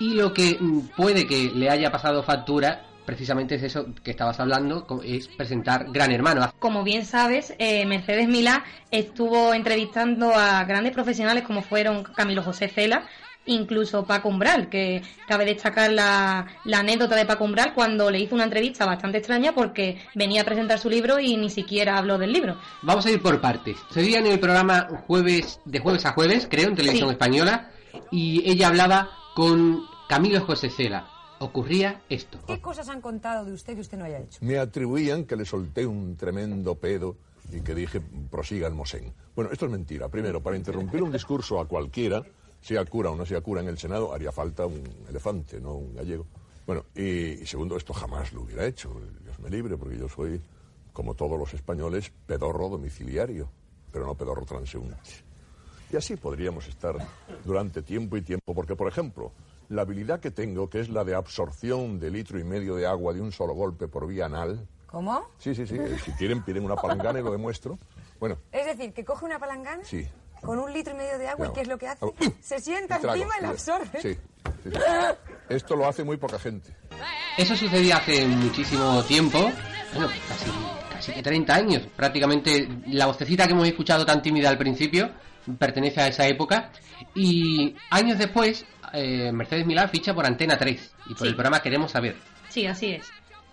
y lo que puede que le haya pasado factura precisamente es eso que estabas hablando, es presentar Gran Hermano. Como bien sabes, eh, Mercedes Milá estuvo entrevistando a grandes profesionales como fueron Camilo José Cela, incluso Paco Umbral, que cabe destacar la, la, anécdota de Paco Umbral cuando le hizo una entrevista bastante extraña porque venía a presentar su libro y ni siquiera habló del libro. Vamos a ir por partes. Se veía en el programa jueves de jueves a jueves, creo, en televisión española, y ella hablaba con Camilo José Cela, ocurría esto. ¿Qué cosas han contado de usted que usted no haya hecho? Me atribuían que le solté un tremendo pedo y que dije, prosiga el Mosén. Bueno, esto es mentira. Primero, para interrumpir un discurso a cualquiera, sea cura o no sea cura en el Senado, haría falta un elefante, no un gallego. Bueno, y, segundo, esto jamás lo hubiera hecho. Dios me libre, porque yo soy, como todos los españoles, pedorro domiciliario, pero no pedorro transeúnte. Y así podríamos estar durante tiempo y tiempo, porque, por ejemplo, la habilidad que tengo, que es la de absorción de litro y medio de agua de un solo golpe por vía anal. ¿Cómo? Sí, sí, sí. Eh, si quieren, piden una palangana y lo demuestro. Bueno. Es decir, que coge una palangana. Sí. Con un litro y medio de agua, ¿y qué es lo que hace? Se sienta encima y la absorbe. Sí, Esto lo hace muy poca gente. Eso sucedía hace muchísimo tiempo, bueno, casi, casi que 30 años. Prácticamente la vocecita que hemos escuchado tan tímida al principio pertenece a esa época. Y años después eh, Mercedes Milán ficha por Antena 3 y por el programa Queremos Saber. Sí, así es.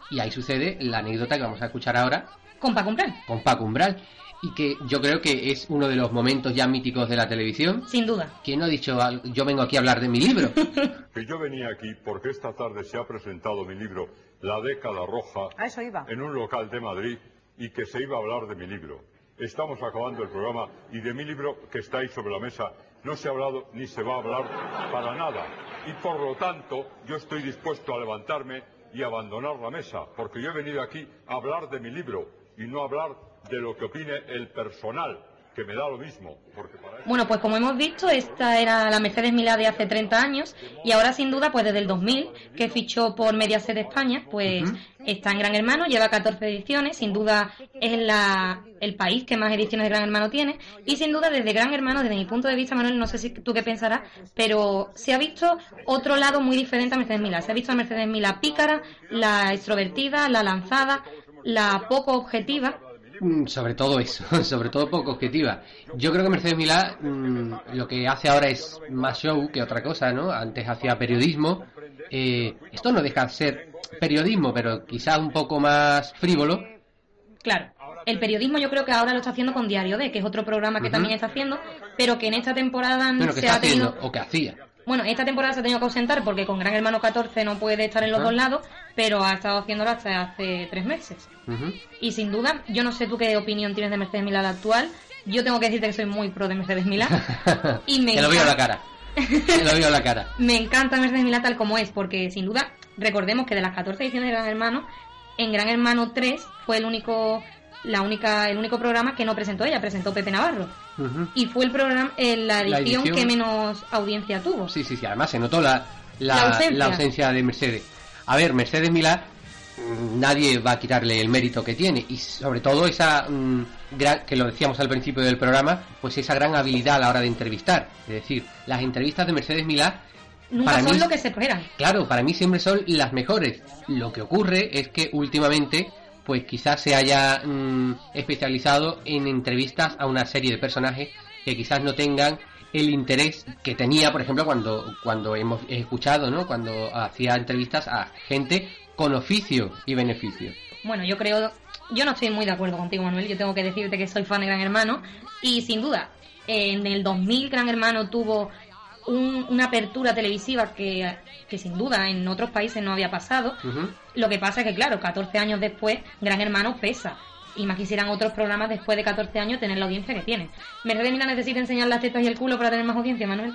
Y ahí sucede la anécdota que vamos a escuchar ahora. Con Paco Umbral. Con Paco Umbral. Y que yo creo que es uno de los momentos ya míticos de la televisión. Sin duda. ¿Quién no ha dicho, yo vengo aquí a hablar de mi libro? que yo venía aquí porque esta tarde se ha presentado mi libro, La década roja, eso iba. en un local de Madrid y que se iba a hablar de mi libro. Estamos acabando el programa y de mi libro que está ahí sobre la mesa no se ha hablado ni se va a hablar para nada. Y por lo tanto, yo estoy dispuesto a levantarme y abandonar la mesa, porque yo he venido aquí a hablar de mi libro y no a hablar de lo que opine el personal que me da lo mismo. Bueno, pues como hemos visto, esta era la Mercedes Milá de hace 30 años y ahora sin duda, pues desde el 2000, que fichó por Mediaset de España, pues está en Gran Hermano, lleva 14 ediciones, sin duda es la, el país que más ediciones de Gran Hermano tiene y sin duda desde Gran Hermano, desde mi punto de vista, Manuel, no sé si tú qué pensarás, pero se ha visto otro lado muy diferente a Mercedes Milá. Se ha visto a Mercedes Milá pícara, la extrovertida, la lanzada, la poco objetiva sobre todo eso, sobre todo poco objetiva. Yo creo que Mercedes Milá mm, lo que hace ahora es más show que otra cosa, ¿no? Antes hacía periodismo. Eh, esto no deja de ser periodismo, pero quizá un poco más frívolo. Claro. El periodismo yo creo que ahora lo está haciendo con Diario D, que es otro programa que también está haciendo, pero que en esta temporada no se ha tenido... o que hacía. Bueno, esta temporada se ha tenido que ausentar porque con Gran Hermano 14 no puede estar en los dos lados, pero ha estado haciéndolo hasta hace tres meses. Y sin duda, yo no sé tú qué opinión tienes de Mercedes Milá actual. Yo tengo que decirte que soy muy pro de Mercedes Milá. y me lo veo la cara. lo veo a la cara. me encanta Mercedes Milá tal como es, porque sin duda, recordemos que de las 14 ediciones de Gran Hermano, en Gran Hermano 3 fue el único la única, el único programa que no presentó ella, presentó Pepe Navarro. Y fue el programa, eh, la, edición que menos audiencia tuvo. Sí, sí, sí, además se notó la, la, ausencia. de Mercedes. A ver, Mercedes Milá, mm, nadie va a quitarle el mérito que tiene y sobre todo esa mm, gran, que lo decíamos al principio del programa, pues esa gran habilidad a la hora de entrevistar. Es decir, las entrevistas de Mercedes Milá Nunca son lo que se esperan. Claro, para mí siempre son las mejores. Lo que ocurre es que últimamente pues quizás se haya mm, especializado en entrevistas a una serie de personajes que quizás no tengan el interés que tenía, por ejemplo, cuando, cuando hemos escuchado, ¿no? Cuando hacía entrevistas a gente con oficio y beneficio. Bueno, yo creo, yo no estoy muy de acuerdo contigo, Manuel. Yo tengo que decirte que soy fan de Gran Hermano y sin duda, en el 2000 Gran Hermano tuvo una apertura televisiva que, sin duda en otros países no había pasado. Lo que pasa es que, claro, 14 años después, Gran Hermano pesa. Y más quisieran otros programas después de 14 años tener la audiencia que tiene. ¿Mercedes Milá necesita enseñar las tetas y el culo para tener más audiencia, Manuel?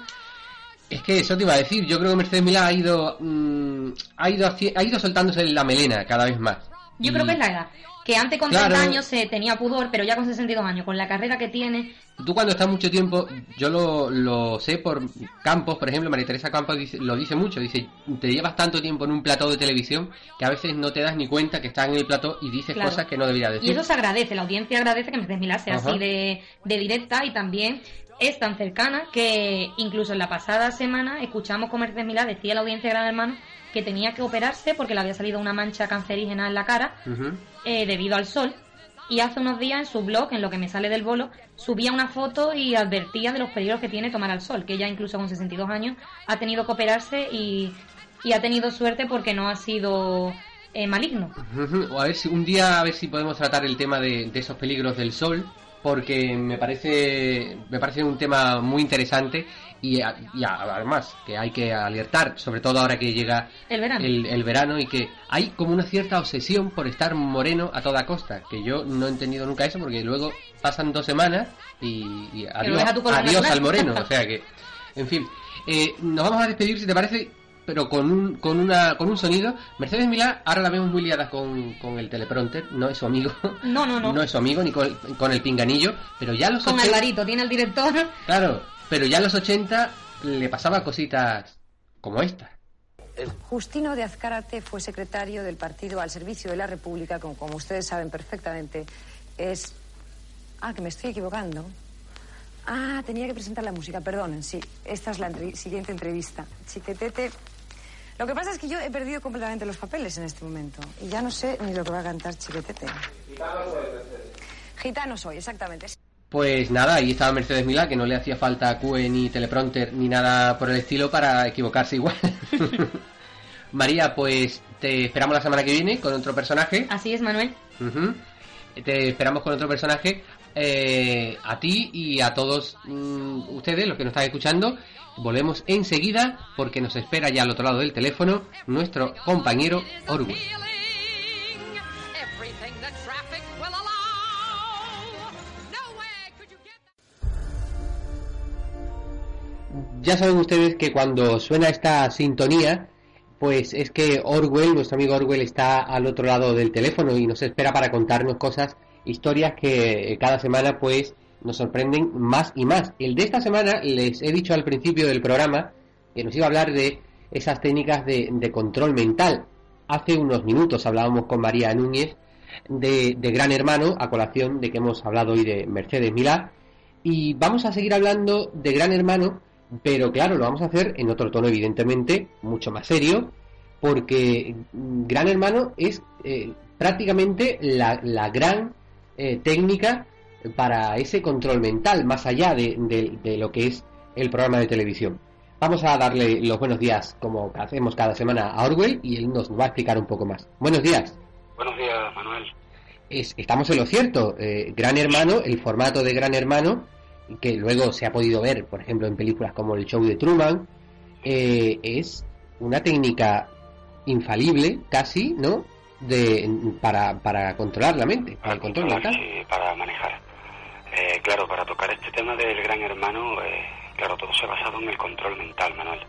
Es que eso te iba a decir. Yo creo que Mercedes Milá ha ido, mm, ha ido, ha ido soltándose la melena cada vez más. Yo creo que es la edad. Que antes con 30 años se tenía pudor, pero ya con 62 años, con la carrera que tiene, Tú cuando estás mucho tiempo, yo lo, lo sé por Campos, por ejemplo, María Teresa Campos lo dice mucho, dice, te llevas tanto tiempo en un plató de televisión que a veces no te das ni cuenta que estás en el plató y dices cosas que no debería decir. Y eso se agradece, la audiencia agradece que Mercedes Milá sea así de, de directa y también es tan cercana que incluso en la pasada semana escuchamos como Mercedes Milá decía a la audiencia de Gran Hermano que tenía que operarse porque le había salido una mancha cancerígena en la cara eh, debido al sol y hace unos días en su blog, en lo que me sale del bolo, subía una foto y advertía de los peligros que tiene tomar al sol, que ella incluso con 62 años ha tenido que operarse y, ha tenido suerte porque no ha sido eh, maligno. A ver si un día a ver si podemos tratar el tema de, de esos peligros del sol porque me parece me parece un tema muy interesante y, además que hay que alertar, sobre todo ahora que llega el verano. El, verano y que hay como una cierta obsesión por estar moreno a toda costa, que yo no he entendido nunca eso porque luego pasan dos semanas y, adiós, al moreno, o sea que, en fin, eh, nos vamos a despedir si te parece pero con un, con una con un sonido. Mercedes Milá, ahora la vemos muy liada con, con el teleprompter, no es su amigo. No, no, no. No es su amigo ni con, con el pinganillo, pero ya los Con Alvarito, tiene el director. Claro, pero ya en los 80 le pasaba cositas como esta. Justino de Azcárate fue secretario del partido al servicio de la República, como, como ustedes saben perfectamente, es... Ah, que me estoy equivocando. Ah, tenía que presentar la música, perdonen, sí. Esta es la siguiente entrevista. Chiquetete. Lo que pasa es que yo he perdido completamente los papeles en este momento. Y ya no sé ni lo que va a cantar Chiquetete. Gitano soy, Gitano soy, exactamente. Pues nada, ahí estaba Mercedes Milá, que no le hacía falta QE ni teleprompter ni nada por el estilo para equivocarse igual. María, pues te esperamos la semana que viene con otro personaje. Así es, Manuel. Te esperamos con otro personaje. Eh, a ti y a todos mm, ustedes, los que nos están escuchando. Volvemos enseguida porque nos espera ya al otro lado del teléfono nuestro compañero Orwell. Ya saben ustedes que cuando suena esta sintonía, pues es que Orwell, nuestro amigo Orwell, está al otro lado del teléfono y nos espera para contarnos cosas, historias que cada semana pues nos sorprenden más y más. El de esta semana les he dicho al principio del programa que nos iba a hablar de esas técnicas de, control mental. Hace unos minutos hablábamos con María Núñez de, de, Gran Hermano, a colación de que hemos hablado hoy de Mercedes Milá, y vamos a seguir hablando de Gran Hermano pero claro, lo vamos a hacer en otro tono, evidentemente, mucho más serio, porque Gran Hermano es eh, prácticamente la, gran eh, técnica para ese control mental, más allá de, de, lo que es el programa de televisión. Vamos a darle los buenos días, como hacemos cada semana, a Orwell y él nos va a explicar un poco más. Buenos días. Buenos días, Manuel. estamos en lo cierto. Eh, Gran Hermano, el formato de Gran Hermano, que luego se ha podido ver, por ejemplo, en películas como El Show de Truman, eh, es una técnica infalible, casi, ¿no? De, para, para controlar la mente, para, el control mental. Sí, para manejar. Eh, claro, para tocar este tema del gran hermano, eh, claro, todo se ha basado en el control mental, Manuel.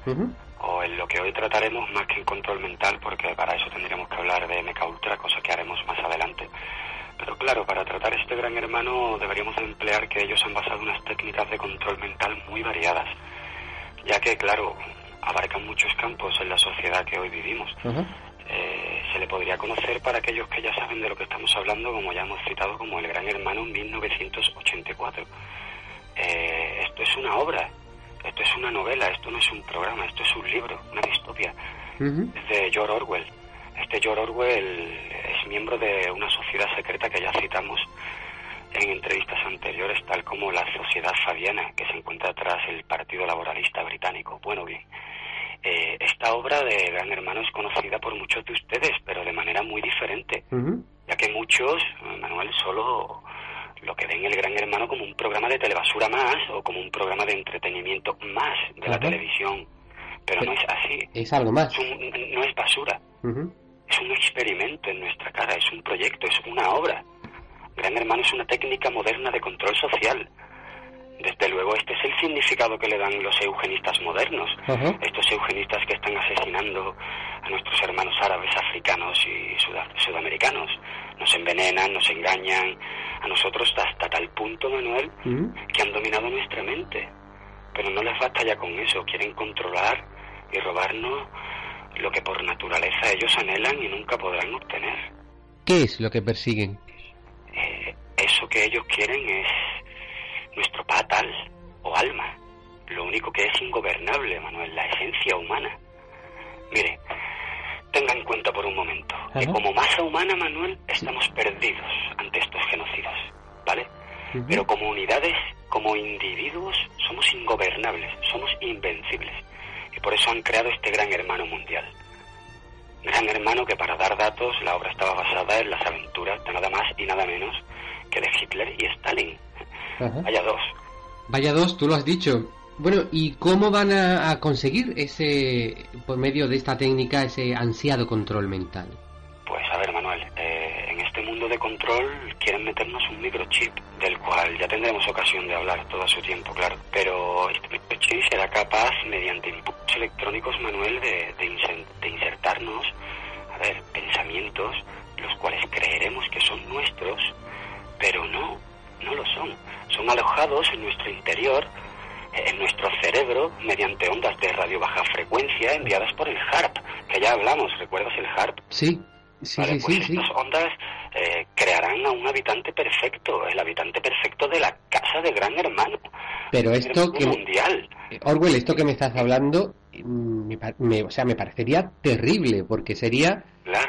O en lo que hoy trataremos más que en control mental, porque para eso tendríamos que hablar de MK Ultra, cosa que haremos más adelante. Pero claro, para tratar este gran hermano deberíamos emplear que ellos han basado unas técnicas de control mental muy variadas, ya que, claro, abarcan muchos campos en la sociedad que hoy vivimos. Eh, se le podría conocer para aquellos que ya saben de lo que estamos hablando, como ya hemos citado, como El Gran Hermano en 1984. Eh, esto es una obra, esto es una novela, esto no es un programa, esto es un libro, una distopia. Es de George Orwell. Este George Orwell es miembro de una sociedad secreta que ya citamos en entrevistas anteriores, tal como la Sociedad Fabiana, que se encuentra tras el Partido Laboralista Británico. Bueno, bien, eh, esta obra de Gran Hermano es conocida por muchos de ustedes, pero de manera muy diferente, ya que muchos, Manuel, solo lo que ven el Gran Hermano como un programa de telebasura más o como un programa de entretenimiento más de la televisión. Pero, no es así. Es algo más. no una técnica moderna de control social. Desde luego, este es el significado que le dan los eugenistas modernos. Estos eugenistas que están asesinando a nuestros hermanos árabes, africanos y sudamericanos. Nos envenenan, nos engañan. A nosotros hasta tal punto, Manuel, que han dominado nuestra mente. Pero no les basta ya con eso. Quieren controlar y robarnos lo que por naturaleza ellos anhelan y nunca podrán obtener. ¿Qué es lo que persiguen? Eh, eso que ellos quieren es nuestro patal o alma. Lo único que es ingobernable, Manuel, la esencia humana. Mire, tenga en cuenta por un momento que como masa humana, Manuel, estamos perdidos ante estos genocidas, ¿vale? Pero como unidades, como individuos, somos ingobernables, somos invencibles. Y por eso han creado este gran hermano mundial. Gran hermano que para dar datos la obra estaba basada en las aventuras de nada más y nada menos que de Hitler y Stalin. Vaya dos. Vaya dos, tú lo has dicho. Bueno, ¿y cómo van a, conseguir ese, por medio de esta técnica, ese ansiado control mental? Pues a ver, Manuel, eh, en este mundo de control quieren meternos un microchip, del cual ya tendremos ocasión de hablar todo su tiempo, claro. Pero este microchip será capaz, mediante impulsos electrónicos, Manuel, de, de insertarnos, a ver, pensamientos, los cuales creeremos que son nuestros, pero no, no lo son. Son alojados en nuestro interior, en nuestro cerebro, mediante ondas de radio baja frecuencia enviadas por el HARP, que ya hablamos, ¿recuerdas el HARP? Sí, sí, sí, pues Estas ondas eh, crearán a un habitante perfecto, el habitante perfecto de la casa de Gran Hermano. Pero esto que... Mundial. Orwell, esto que me estás hablando, mm, me, o sea, me parecería terrible, porque sería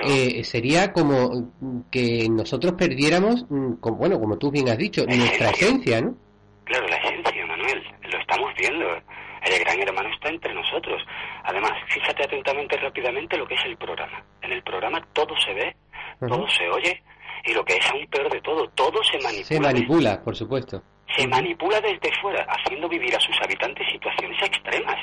eh, sería como que nosotros perdiéramos, mm, como, bueno, como tú bien has dicho, nuestra esencia, ¿no? Claro, la esencia, Manuel, lo estamos viendo. El gran hermano está entre nosotros. Además, fíjate atentamente rápidamente lo que es el programa. En el programa todo se ve, todo se oye, y lo que es aún peor de todo, todo se manipula. Se manipula, por supuesto se manipula desde fuera, haciendo vivir a sus habitantes situaciones extremas,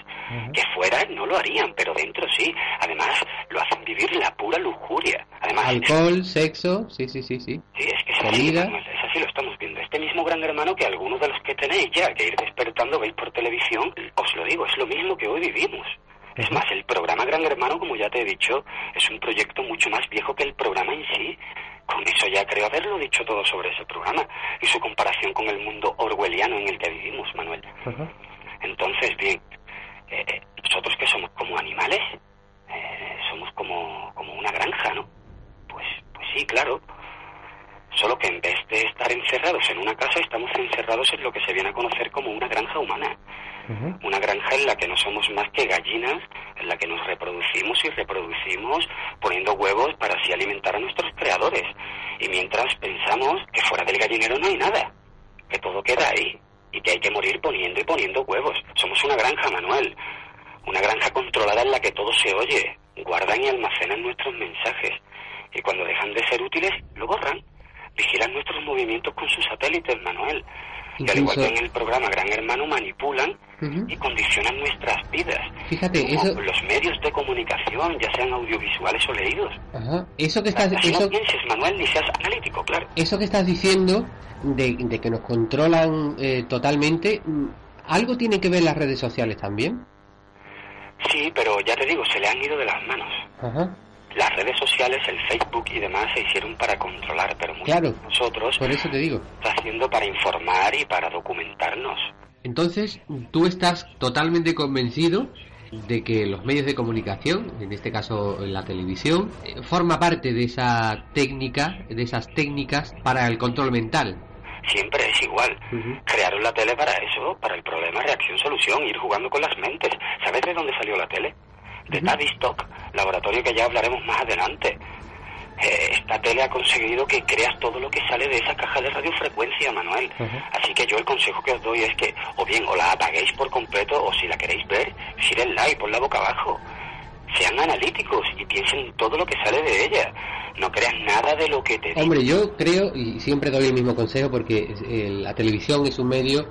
que fuera no lo harían, pero dentro sí. Además, lo hacen vivir la pura lujuria. Además, Alcohol, sexo, sí, sí, sí, sí. Sí, es que es así, es así, lo estamos viendo. Este mismo gran hermano que algunos de los que tenéis ya que ir despertando veis por televisión, os lo digo, es lo mismo que hoy vivimos. Es más, el programa Gran Hermano, como ya te he dicho, es un proyecto mucho más viejo que el programa en sí. Con eso ya creo haberlo dicho todo sobre ese programa y su comparación con el mundo orwelliano en el que vivimos, Manuel. Entonces, bien, eh, eh, nosotros que somos como animales, eh, somos como, como una granja, ¿no? Pues, pues sí, claro. Solo que en vez de estar encerrados en una casa, estamos encerrados en lo que se viene a conocer como una granja humana. Una granja en la que no somos más que gallinas, en la que nos reproducimos y reproducimos poniendo huevos para así alimentar a nuestros creadores. Y mientras pensamos que fuera del gallinero no hay nada, que todo queda ahí y que hay que morir poniendo y poniendo huevos. Somos una granja, Manuel. Una granja controlada en la que todo se oye. Guardan y almacenan nuestros mensajes. Y cuando dejan de ser útiles, lo borran. Vigilan nuestros movimientos con sus satélites, Manuel. Y al igual que en el programa Gran Hermano manipulan y condicionan nuestras vidas. Fíjate, eso... Los medios de comunicación, ya sean audiovisuales o leídos. Ajá. Eso que estás... eso... No pienses, Manuel, ni seas analítico, claro. Eso que estás diciendo de, de que nos controlan eh, totalmente, mm, ¿algo tiene que ver las redes sociales también? Sí, pero ya te digo, se le han ido de las manos. Ajá las redes sociales, el Facebook y demás se hicieron para controlar, pero muchos claro, nosotros por eso te digo. está haciendo para informar y para documentarnos. Entonces, tú estás totalmente convencido de que los medios de comunicación, en este caso la televisión, forma parte de esa técnica, de esas técnicas para el control mental. Siempre es igual. Crearon la tele para eso, para el problema reacción-solución, ir jugando con las mentes. ¿Sabes de dónde salió la tele? De Tavistock, laboratorio que ya hablaremos más adelante. Eh, esta tele ha conseguido que creas todo lo que sale de esa caja de radiofrecuencia, Manuel. Así que yo el consejo que os doy es que o bien o la apaguéis por completo o si la queréis ver, like por la boca abajo. Sean analíticos y piensen en todo lo que sale de ella. No creas nada de lo que te digo. Hombre, yo creo, y siempre doy el mismo consejo, porque eh, la televisión es un medio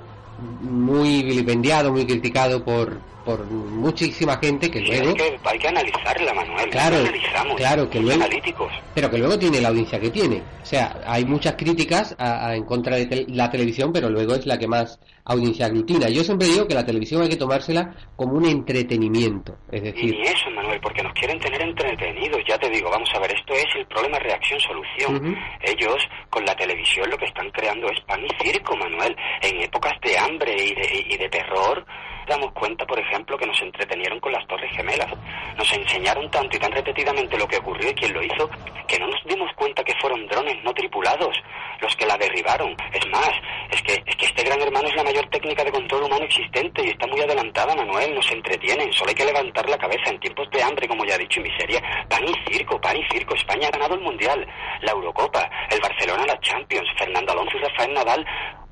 muy vilipendiado, muy criticado por, por muchísima gente que luego... Hay que, analizarla, Manuel. Claro, analizamos, claro que luego... Analíticos. Pero que luego tiene la audiencia que tiene. O sea, hay muchas críticas a, en contra de la televisión, pero luego es la que más audiencia aglutina. Yo siempre digo que la televisión hay que tomársela como un entretenimiento. Es decir... Y ni eso, Manuel, porque nos quieren tener entretenidos. Ya te digo, vamos a ver, esto es el problema reacción-solución. Ellos, con la televisión, lo que están creando es pan y circo, Manuel. En épocas de hambre y de, y de terror damos cuenta, por ejemplo, que nos entretenieron con las Torres Gemelas. Nos enseñaron tanto y tan repetidamente lo que ocurrió y quién lo hizo, que no nos dimos cuenta que fueron drones no tripulados los que la derribaron. Es más, es que, es que este gran hermano es la mayor técnica de control humano existente y está muy adelantada, Manuel. Nos entretienen, solo hay que levantar la cabeza en tiempos de hambre, como ya he dicho, y miseria. Pan y circo, pan y circo. España ha ganado el Mundial, la Eurocopa, el Barcelona la Champions, Fernando Alonso y Rafael Nadal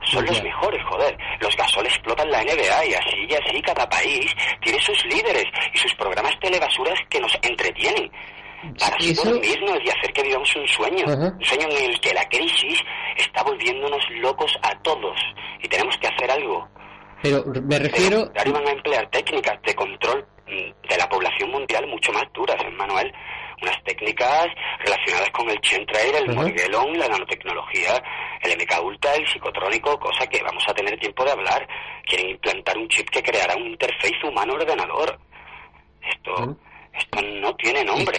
son los mejores, joder. Los gasol explotan la NBA y así y así cada país tiene sus líderes y sus programas telebasuras que nos entretienen para así dormirnos y hacer que vivamos un sueño. Un sueño en el que la crisis está volviéndonos locos a todos y tenemos que hacer algo. Pero me refiero... Ahora van a emplear técnicas de control mm, de la población mundial mucho más duras, Manuel unas técnicas relacionadas con el chemtrail, el uh la nanotecnología, el MK Ultra, el psicotrónico, cosa que vamos a tener tiempo de hablar. Quieren implantar un chip que creará un interface humano-ordenador. Esto... Esto no tiene nombre.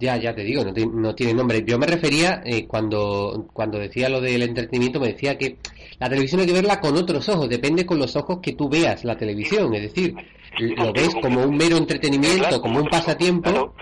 ya, ya te digo, no, tiene nombre. Yo me refería, eh, cuando, cuando decía lo del entretenimiento, me decía que la televisión hay que verla con otros ojos, depende con los ojos que tú veas la televisión. Es decir, lo ves como un mero entretenimiento, como un pasatiempo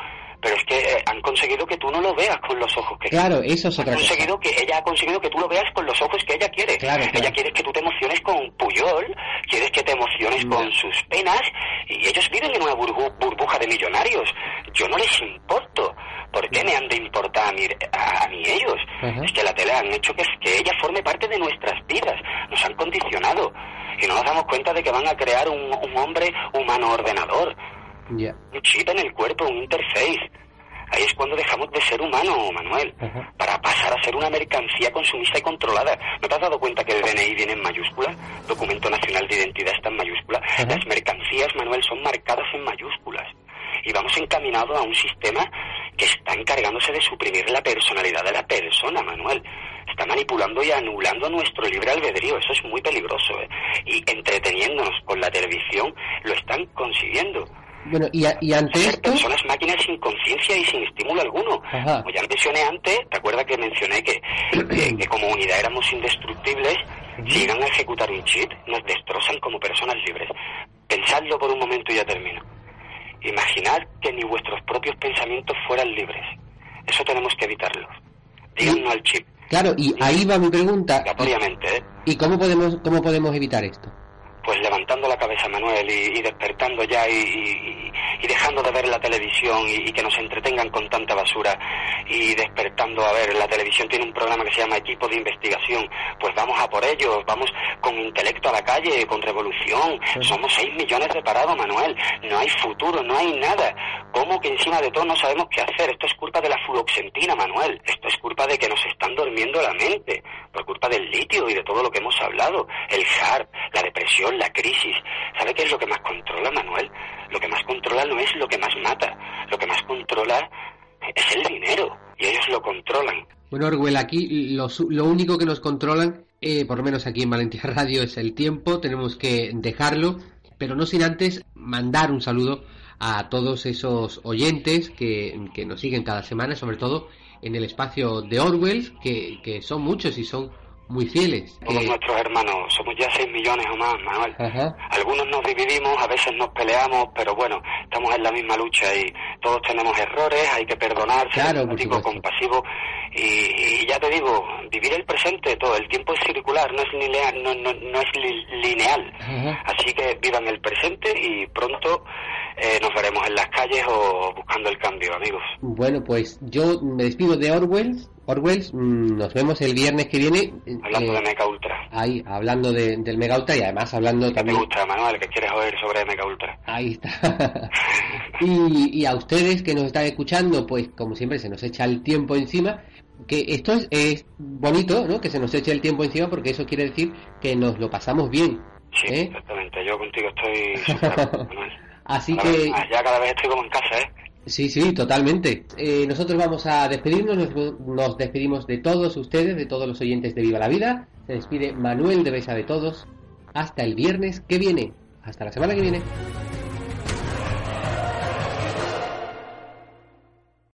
pero es que eh, han conseguido que tú no lo veas con los ojos que claro eso es otra han conseguido que ella ha conseguido que tú lo veas con los ojos que ella quiere. Ella quiere que tú te emociones con Puyol quieres que te emociones con sus penas y ellos viven en una burbuja de millonarios. Yo no les importo. ¿por qué me han de importar a mí, a, mí ellos? es que la tele han hecho que, que ella forme parte de nuestras vidas. Nos han condicionado. Y no nos damos cuenta de que van a crear un, un hombre humano ordenador un chip en el cuerpo, un interface. Ahí es cuando dejamos de ser humano, Manuel, para pasar a ser una mercancía consumista y controlada. ¿No te has dado cuenta que el DNI viene en mayúscula? Documento Nacional de Identidad está en mayúscula. Las mercancías, Manuel, son marcadas en mayúsculas. Y vamos encaminados a un sistema que está encargándose de suprimir la personalidad de la persona, Manuel. Está manipulando y anulando nuestro libre albedrío. Eso es muy peligroso. ¿eh? Y entreteniéndonos con la televisión lo están consiguiendo. Bueno, y, y ante esto... personas máquinas sin conciencia y sin estímulo alguno. Como ya mencioné antes, ¿te acuerdas que mencioné que, que, como unidad éramos indestructibles? Si llegan a ejecutar un chip, nos destrozan como personas libres. Pensadlo por un momento y ya termino. Imaginad que ni vuestros propios pensamientos fueran libres. Eso tenemos que evitarlo. Díganos al chip. Claro, y ahí va mi pregunta. ¿eh? ¿Y cómo podemos, cómo podemos evitar esto? Pues levantando la cabeza Manuel y, despertando ya y, y dejando de ver la televisión y, que nos entretengan con tanta basura y despertando a ver, la televisión tiene un programa que se llama Equipo de Investigación, pues vamos a por ellos, vamos con intelecto a la calle, con revolución, somos 6 millones de parados, Manuel, no hay futuro, no hay nada, ¿cómo que encima de todo no sabemos qué hacer? Esto es culpa de la fluoxentina, Manuel, esto es culpa de que nos están durmiendo la mente, por culpa del litio y de todo lo que hemos hablado, el HARP, la depresión, la crisis, ¿sabe qué es lo que más controla, Manuel? Lo que más controla no es lo que más mata, lo que más controla es el dinero. Y ellos lo controlan. Bueno, Orwell, aquí lo, lo único que nos controlan, eh, por lo menos aquí en Valentía Radio, es el tiempo, tenemos que dejarlo, pero no sin antes mandar un saludo a todos esos oyentes que, que nos siguen cada semana, sobre todo en el espacio de Orwell, que, que son muchos y son muy fieles. Todos nuestros hermanos, somos ya 6 millones o más, Manuel. Algunos nos dividimos, a veces nos peleamos, pero bueno, estamos en la misma lucha y todos tenemos errores, hay que perdonar, ser compasivo y, ya te digo, vivir el presente, todo el tiempo es circular, no es lineal, no, no, no es lineal. Así que vivan el presente y pronto eh, nos veremos en las calles o buscando el cambio, amigos. Bueno, pues yo me despido de Orwell Orwell, mm, nos vemos el viernes que viene. Hablando de eh, Mega Ultra. Ahí, hablando del Mega Ultra y además hablando también. Me gusta, Manuel, que quieres oír sobre Mega Ultra. Ahí está. y, a ustedes que nos están escuchando, pues como siempre se nos echa el tiempo encima. Que esto es, bonito, ¿no? Que se nos eche el tiempo encima porque eso quiere decir que nos lo pasamos bien. Sí, ¿eh? exactamente. Yo contigo estoy. Así que. ya cada vez estoy como en casa, ¿eh? Sí, sí, totalmente. Eh, nosotros vamos a despedirnos, nos, despedimos de todos ustedes, de todos los oyentes de Viva la Vida. Se despide Manuel de Besa de Todos. Hasta el viernes que viene. Hasta la semana que viene.